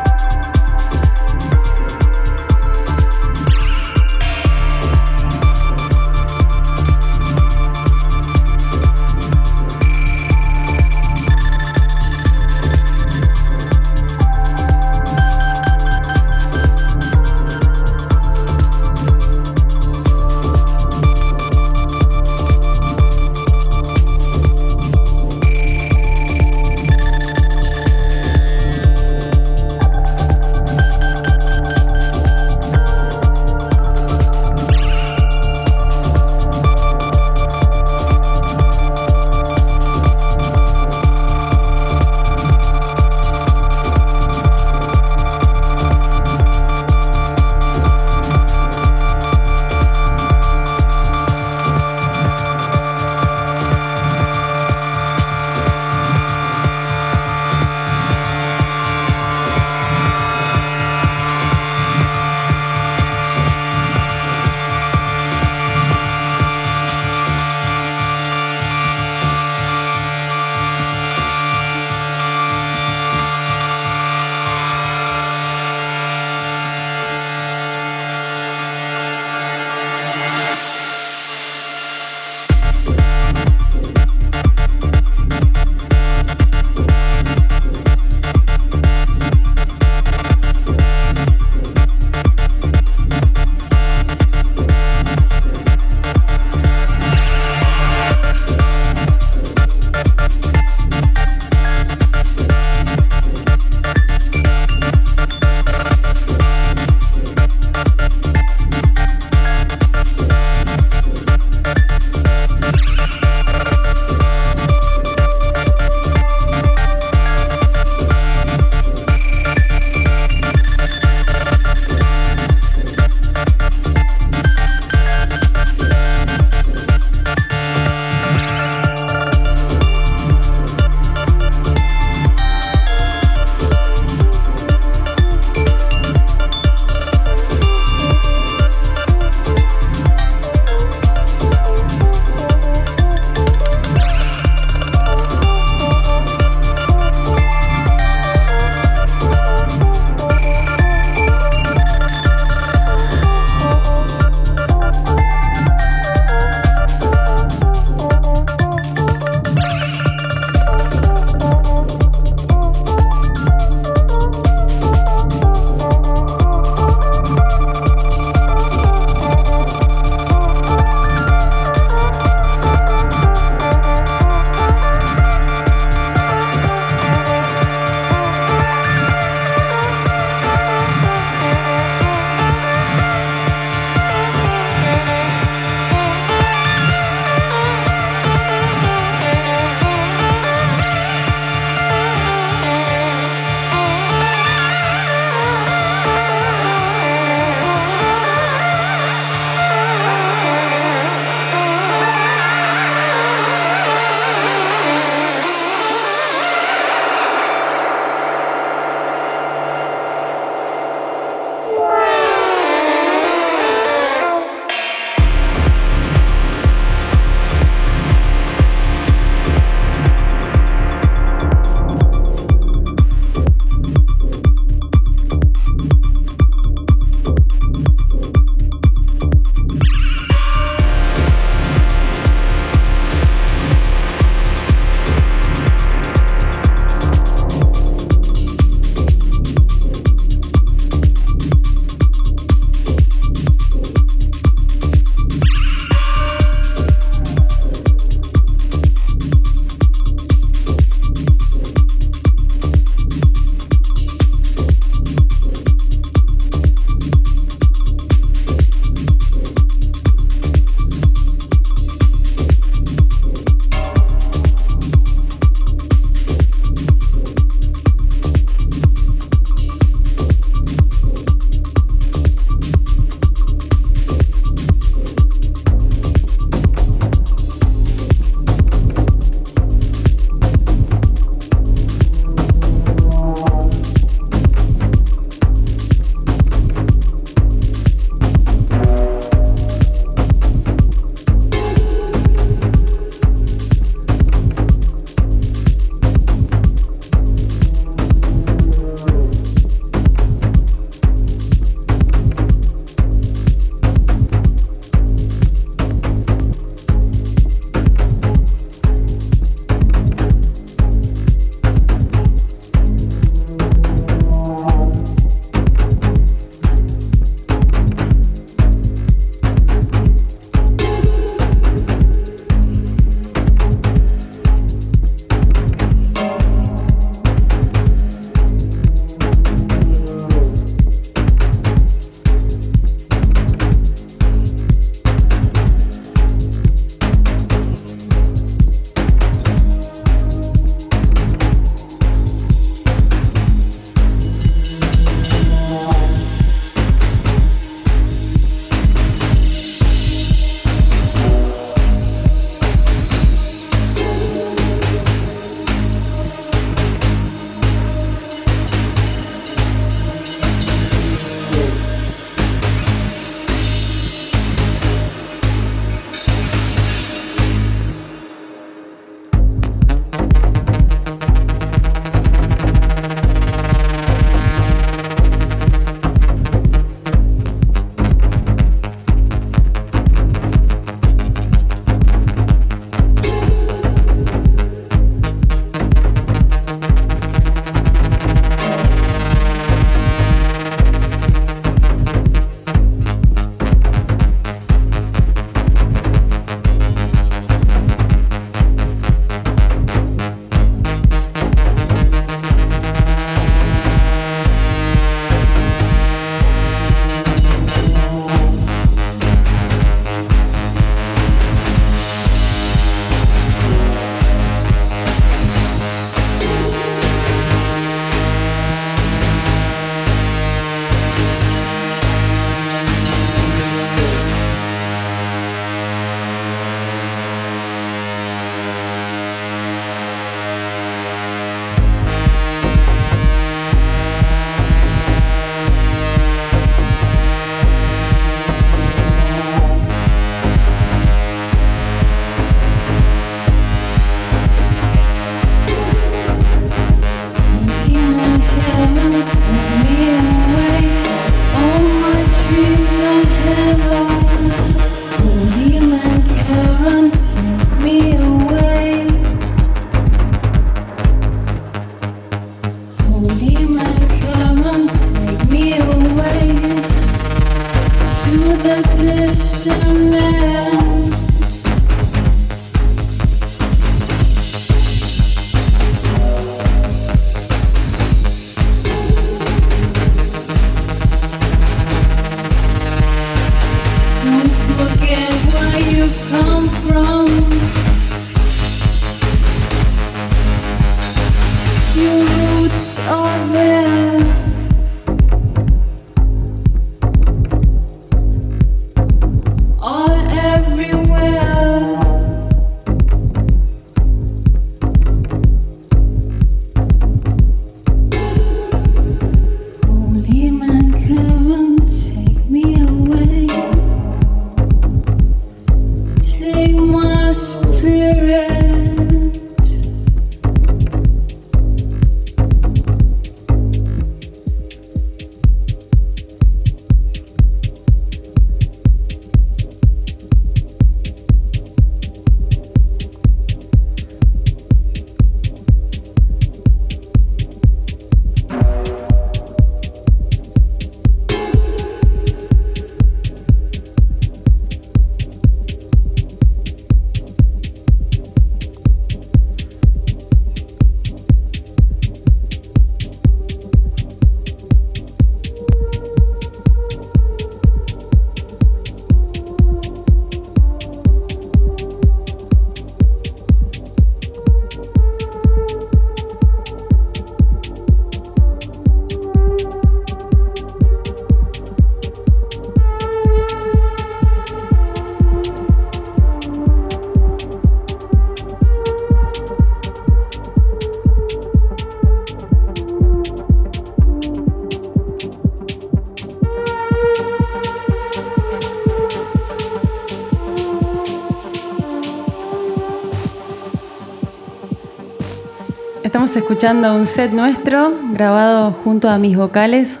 Estamos escuchando un set nuestro grabado junto a mis vocales.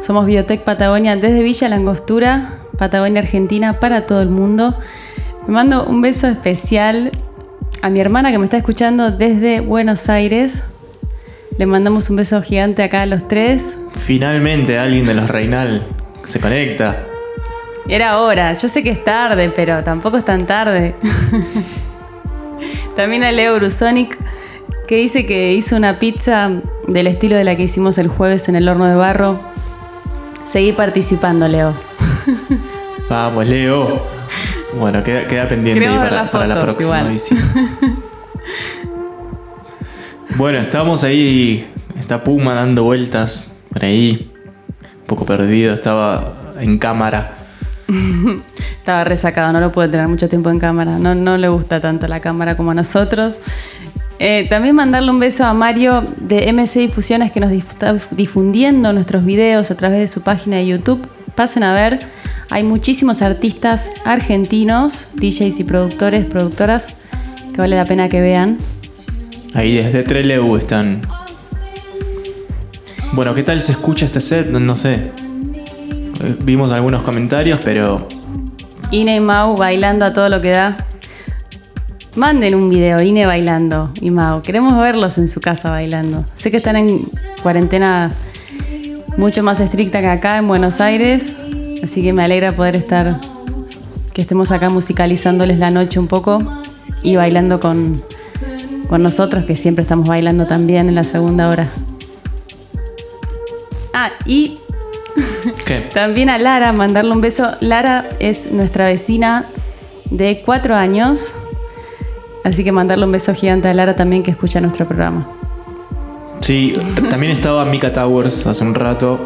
Somos Biotech Patagonia desde Villa Langostura, Patagonia Argentina para todo el mundo. Me mando un beso especial a mi hermana que me está escuchando desde Buenos Aires. Le mandamos un beso gigante acá a los tres. Finalmente alguien de los Reinal se conecta. Era hora, yo sé que es tarde, pero tampoco es tan tarde. También a Leo Brusonic, que dice que hizo una pizza del estilo de la que hicimos el jueves en el horno de barro. Seguí participando, Leo. Vamos, Leo. Bueno, queda, queda pendiente ahí para, la próxima visita. Bueno, estamos ahí. Está Puma dando vueltas por ahí. Un poco perdido, estaba en cámara. Estaba resacado, no lo puede tener mucho tiempo en cámara. No, no le gusta tanto la cámara como a nosotros. Eh, también mandarle un beso a Mario de MC Difusiones que nos está difundiendo nuestros videos a través de su página de YouTube. Pasen a ver, hay muchísimos artistas argentinos, DJs y productores, productoras, que vale la pena que vean. Ahí desde Trelew están. Bueno, ¿qué tal se escucha este set? No, no sé. Eh, Vimos algunos comentarios, pero Ine y Mau bailando a todo lo que da. Manden un video, Ine bailando y Mau. Queremos verlos en su casa bailando. Sé que están en cuarentena mucho más estricta que acá en Buenos Aires, así que me alegra poder estar, que estemos acá musicalizándoles la noche un poco y bailando con, con nosotros, que siempre estamos bailando también en la segunda hora. Ah, y ¿qué? también a Lara, mandarle un beso. Lara es nuestra vecina de cuatro años. Así que mandarle un beso gigante a Lara también que escucha nuestro programa. Sí, también estaba Mika Towers hace un rato.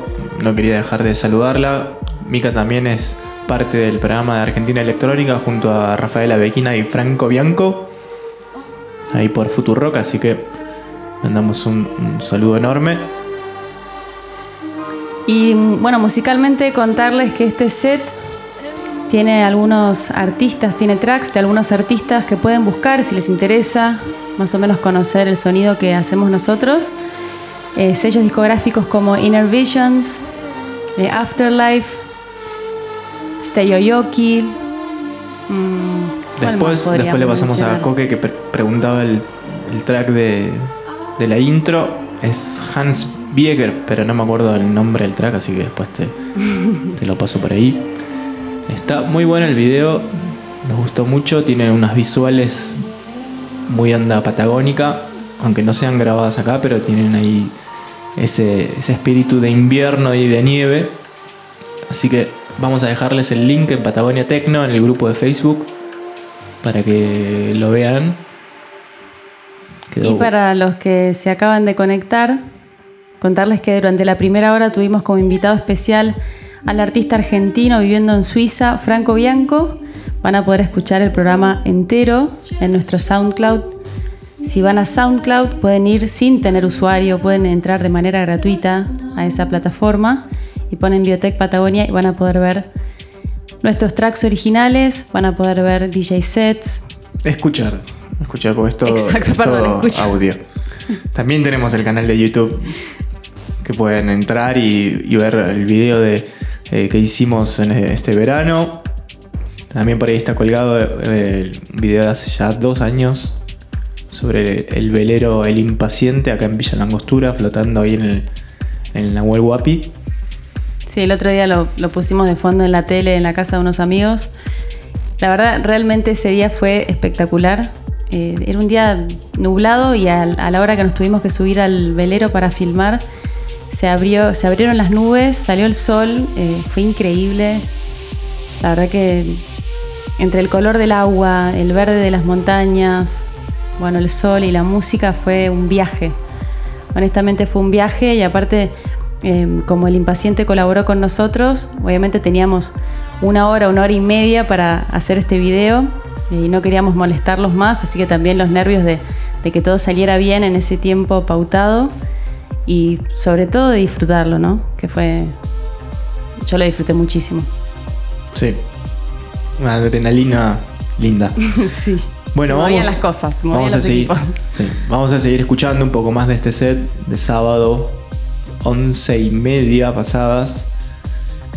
No quería dejar de saludarla. Mika también es parte del programa de Argentina Electrónica junto a Rafaela Bequina y Franco Bianco. Ahí por Futurock, así que mandamos un, un saludo enorme. Y mm, bueno, musicalmente contarles que este set tiene algunos artistas, tiene tracks de algunos artistas que pueden buscar si les interesa más o menos conocer el sonido que hacemos nosotros. Eh, sellos discográficos como Inner Visions, eh, Afterlife, Steyoyoki, mm, ¿Cuál más Después, después le pasamos a? Coque que pre- preguntaba el, el track de, de la intro. Es Hans Bieger, pero no me acuerdo el nombre del track, así que después te, te lo paso por ahí. Está muy bueno el video, nos gustó mucho, tiene unas visuales muy onda patagónica, aunque no sean grabadas acá, pero tienen ahí ese, ese espíritu de invierno y de nieve. Así que vamos a dejarles el link en Patagonia Tecno en el grupo de Facebook para que lo vean. Y para los que se acaban de conectar, contarles que durante la primera hora tuvimos como invitado especial al artista argentino viviendo en Suiza, Franco Bianco. Van a poder escuchar el programa entero en nuestro SoundCloud. Si van a SoundCloud pueden ir sin tener usuario, pueden entrar de manera gratuita a esa plataforma y ponen Biotech Patagonia y van a poder ver nuestros tracks originales, van a poder ver DJ sets, Escuchar, escuchar porque es todo, Exacto, es perdón, todo audio. También tenemos el canal de YouTube que pueden entrar y, y ver el video de, eh, que hicimos en este verano. También por ahí está colgado eh, el video de hace ya dos años sobre el velero El Impaciente acá en Villa Langostura, flotando ahí en, el, en la Guapi. Sí, el otro día lo, pusimos de fondo en la tele en la casa de unos amigos. La verdad, realmente ese día fue espectacular. Eh, era un día nublado y a, la hora que nos tuvimos que subir al velero para filmar, se, abrió, se abrieron las nubes, salió el sol, eh, fue increíble. La verdad que entre el color del agua, el verde de las montañas, bueno, el sol y la música fue un viaje. Honestamente fue un viaje y aparte, eh, como el impaciente colaboró con nosotros, obviamente teníamos una hora, una hora y media para hacer este video y no queríamos molestarlos más, así que también los nervios de, de que todo saliera bien en ese tiempo pautado y sobre todo de disfrutarlo, ¿no? Que fue... Yo lo disfruté muchísimo. Sí. Una adrenalina linda. sí. Bueno, vamos, las cosas, se vamos a seguir, sí, vamos a seguir escuchando un poco más de este set de sábado, once y media pasadas.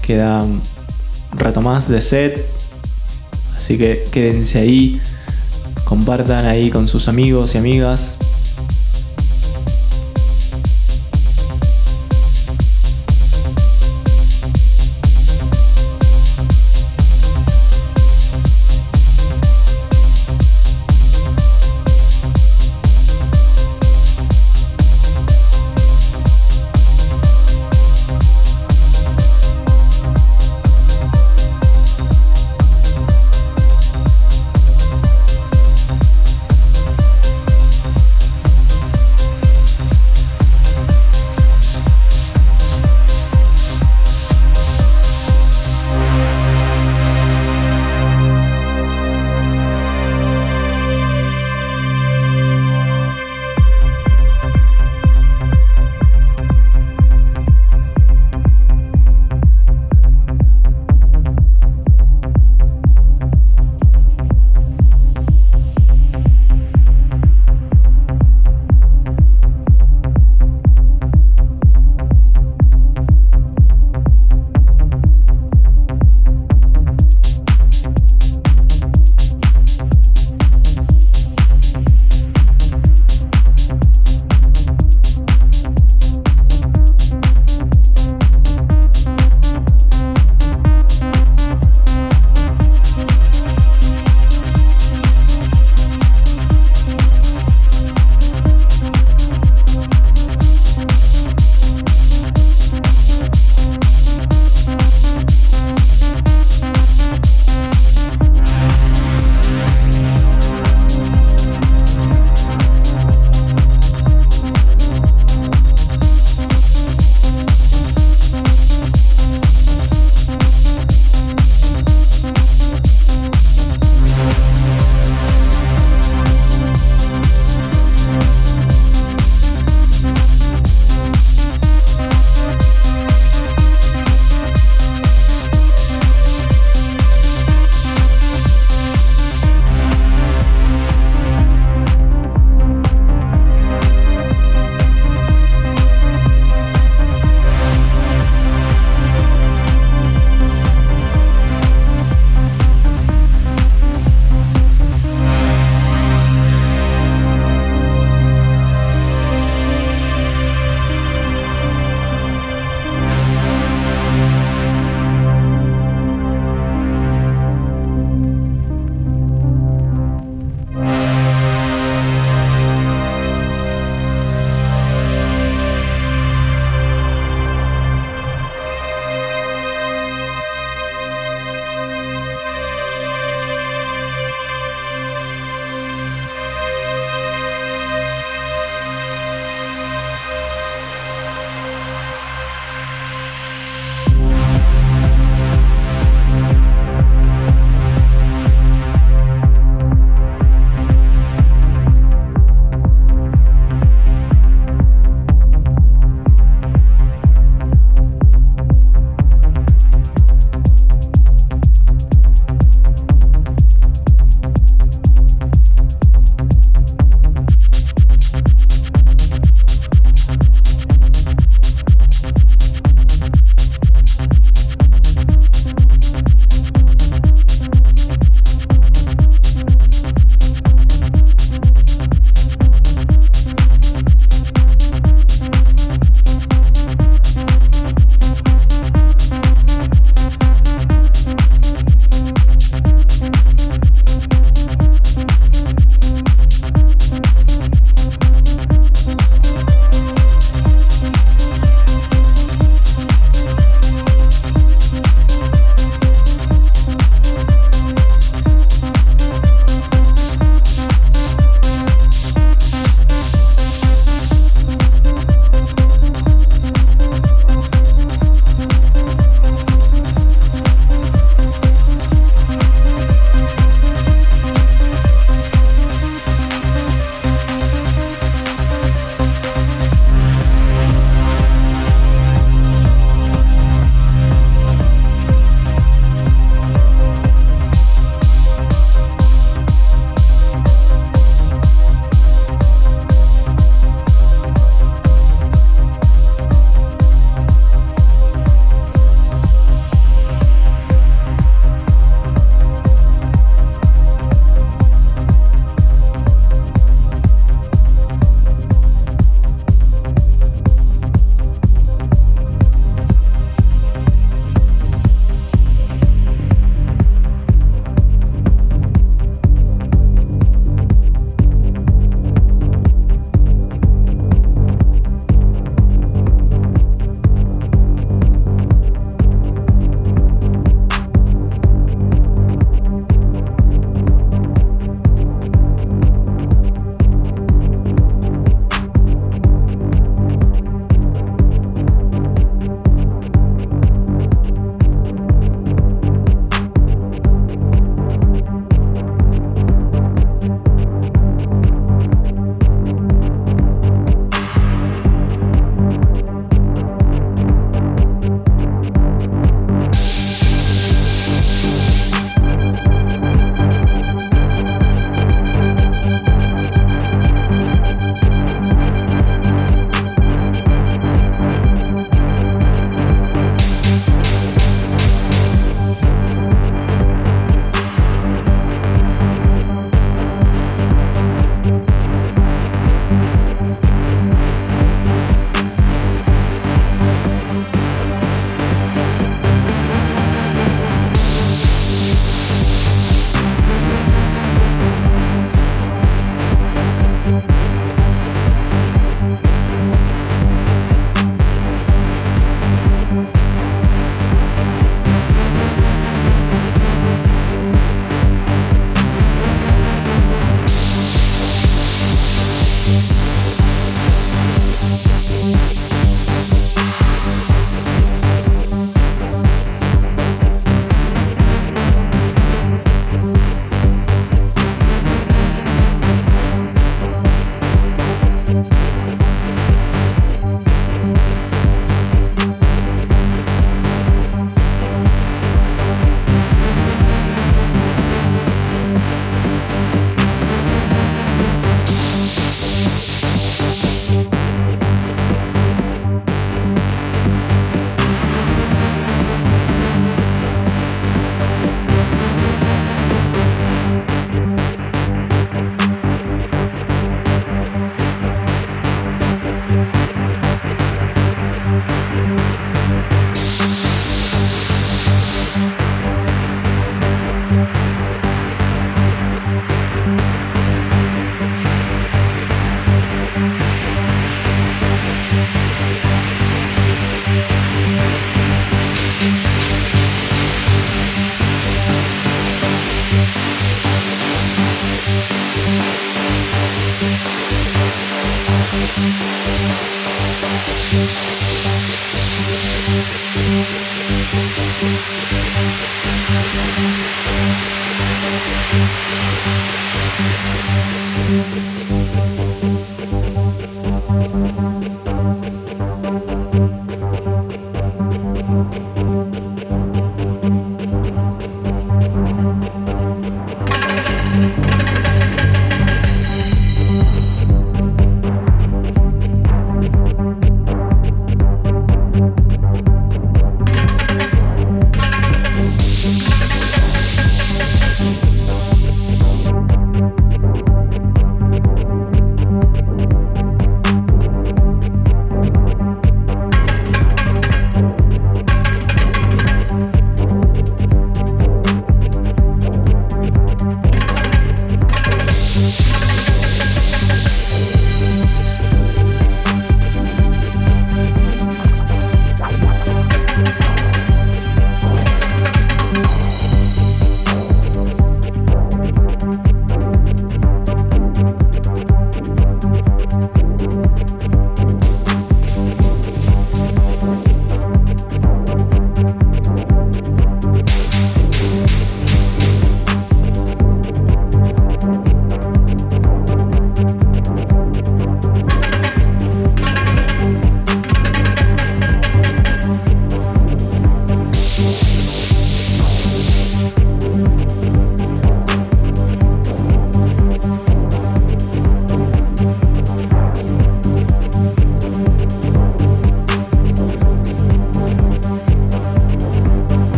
Queda un rato más de set, así que quédense ahí, compartan ahí con sus amigos y amigas.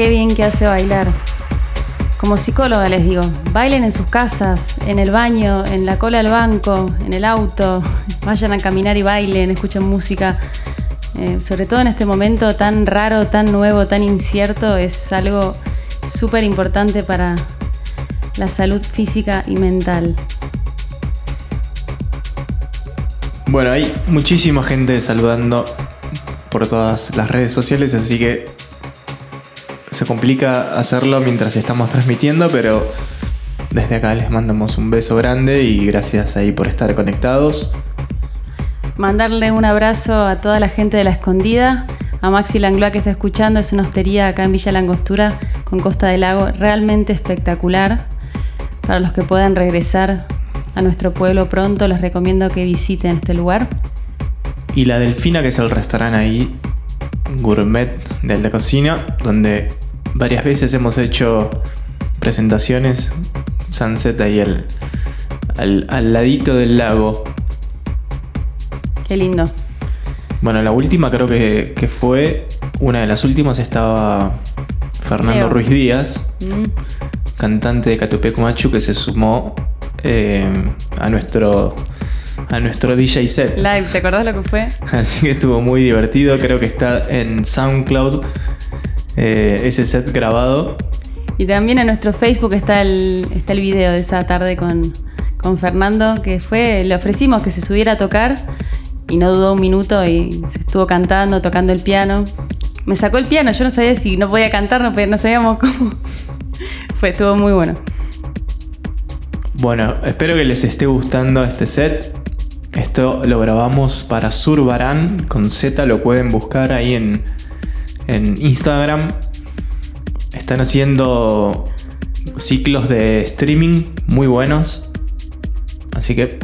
Qué bien que hace bailar. Como psicóloga les digo, bailen en sus casas, en el baño, en la cola del banco, en el auto, vayan a caminar y bailen, escuchen música. Eh, sobre todo en este momento tan raro, tan nuevo, tan incierto, es algo súper importante para la salud física y mental. Bueno, hay muchísima gente saludando por todas las redes sociales, así que se complica hacerlo mientras estamos transmitiendo, pero desde acá les mandamos un beso grande y gracias ahí por estar conectados. Mandarle un abrazo a toda la gente de La Escondida, a Maxi Langlois que está escuchando, es una hostería acá en Villa Langostura con Costa del Lago realmente espectacular. Para los que puedan regresar a nuestro pueblo pronto, les recomiendo que visiten este lugar. Y la Delfina, que es el restaurante ahí, gourmet de cocina, donde varias veces hemos hecho presentaciones. Sunset ahí al, al, al ladito del lago. Qué lindo. Bueno, la última creo que, que fue, una de las últimas estaba Fernando. Ruiz Díaz, Mm. cantante de Catupecu Machu, que se sumó eh, a nuestro a nuestro DJ set. Live, ¿te acordás lo que fue? Así que estuvo muy divertido. Creo que está en SoundCloud eh, ese set grabado. Y también en nuestro Facebook está el, está el video de esa tarde con, con Fernando, que fue, le ofrecimos que se subiera a tocar y no dudó un minuto y se estuvo cantando, tocando el piano. Me sacó el piano, yo no sabía si no podía cantar, no, no sabíamos cómo. Fue, estuvo muy bueno. Bueno, espero que les esté gustando este set. Esto lo grabamos para Surbarán con Z, lo pueden buscar ahí en, en Instagram. Están haciendo ciclos de streaming muy buenos. Así que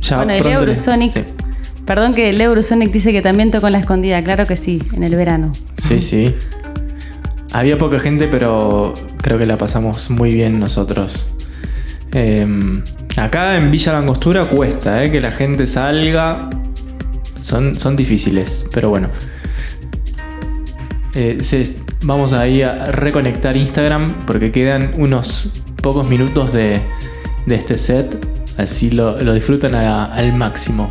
ya bueno, el pronto Eurosonic. sí. Perdón que el Eurosonic dice que también tocó en la escondida, claro que sí, en el verano. Sí, sí. Había poca gente, pero creo que la pasamos muy bien nosotros. Eh, acá en Villa Langostura cuesta eh, que la gente salga. Son, son difíciles, pero bueno. Eh, vamos ahí a reconectar Instagram porque quedan unos pocos minutos de, de este set. Así lo, lo disfrutan al máximo.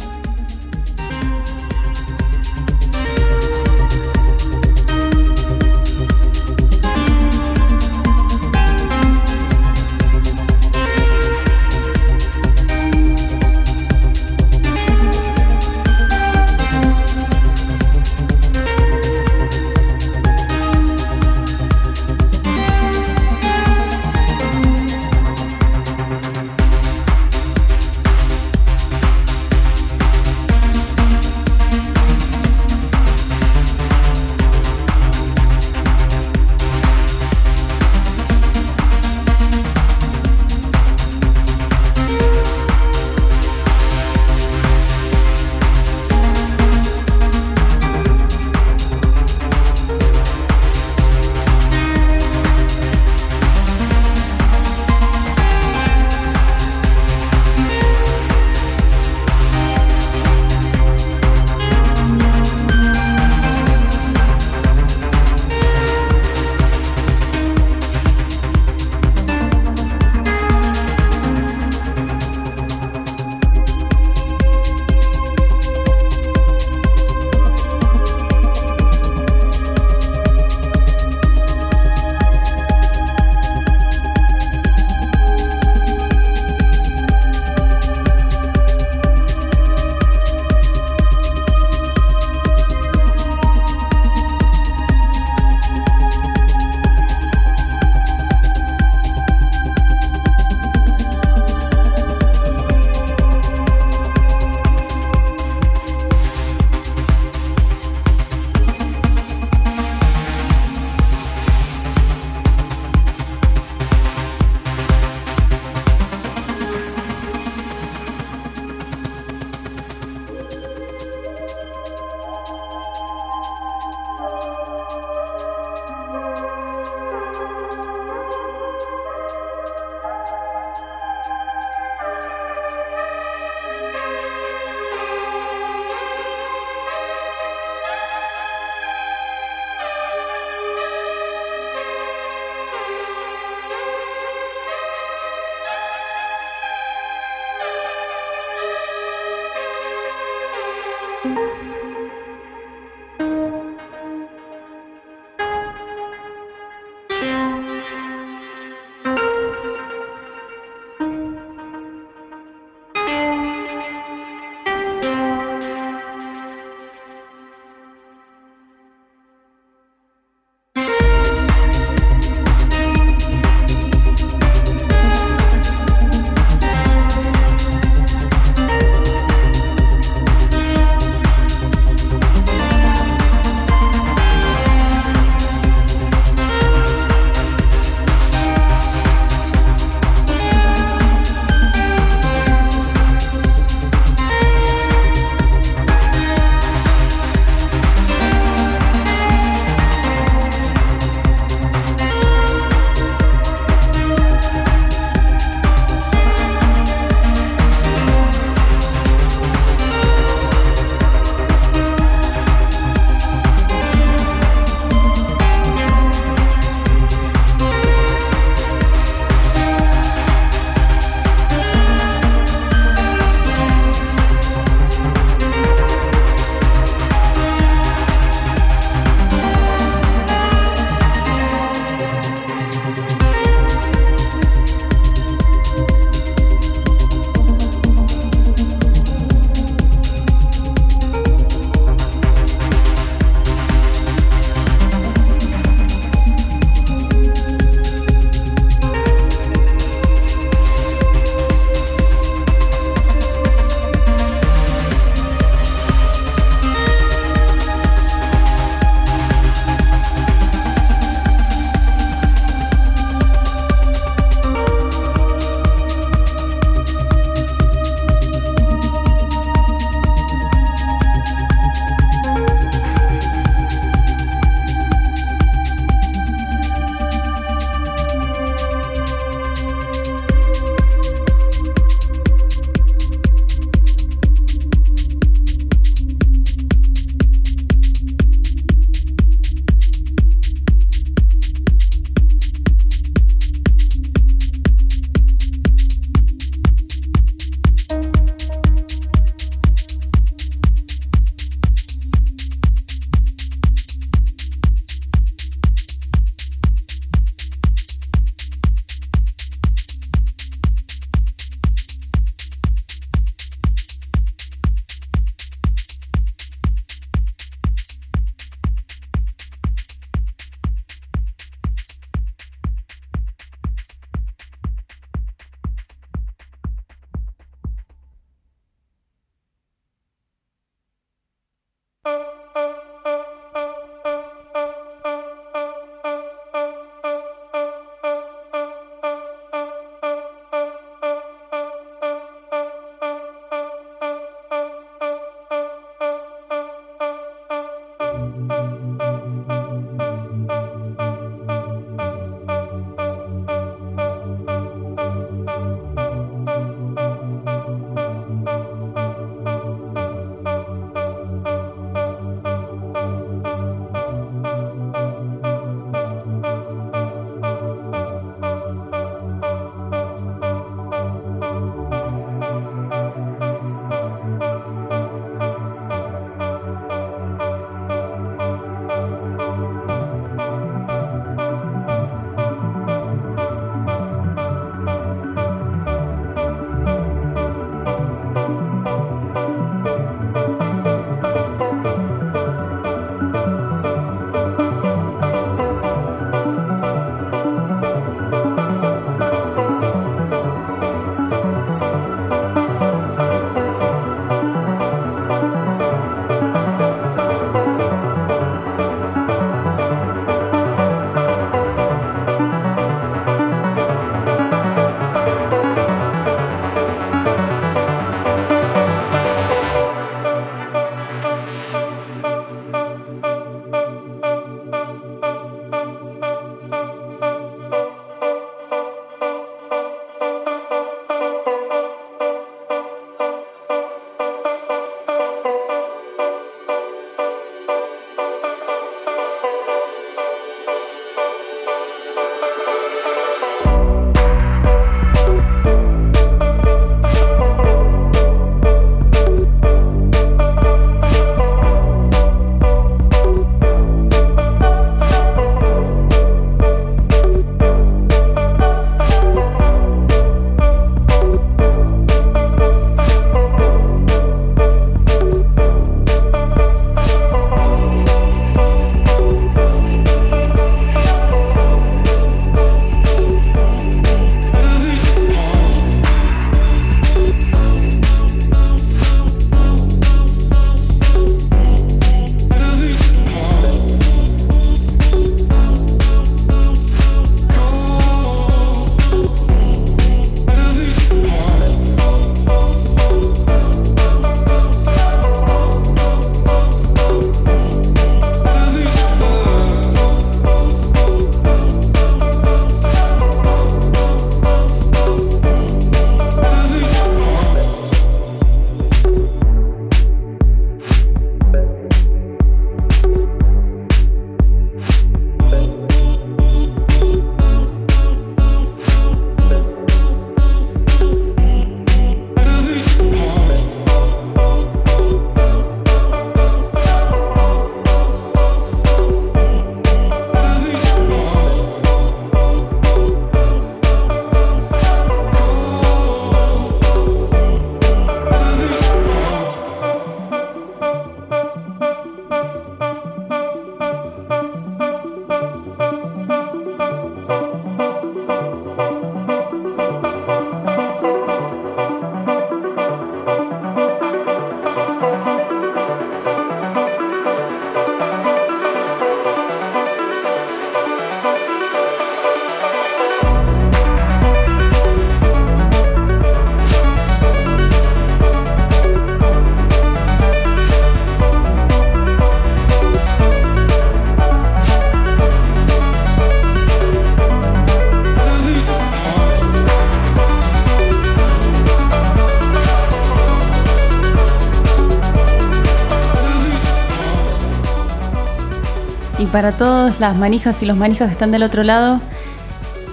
Para todas las manijas y los manijas que están del otro lado,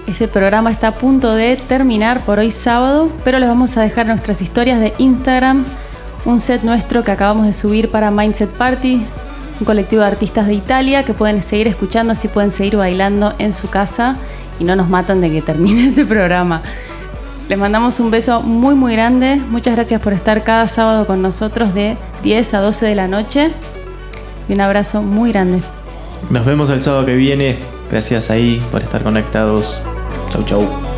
ese programa está a punto de terminar por hoy sábado, pero les vamos a dejar nuestras historias de Instagram, un set nuestro que acabamos de subir para Mindset Party, un colectivo de artistas de Italia que pueden seguir escuchando, así pueden seguir bailando en su casa y no nos matan de que termine este programa. Les mandamos un beso muy muy grande. Muchas gracias por estar cada sábado con nosotros de 10 a 12 de la noche. Y un abrazo muy grande. Nos vemos el sábado que viene. Gracias ahí por estar conectados. Chau, chau.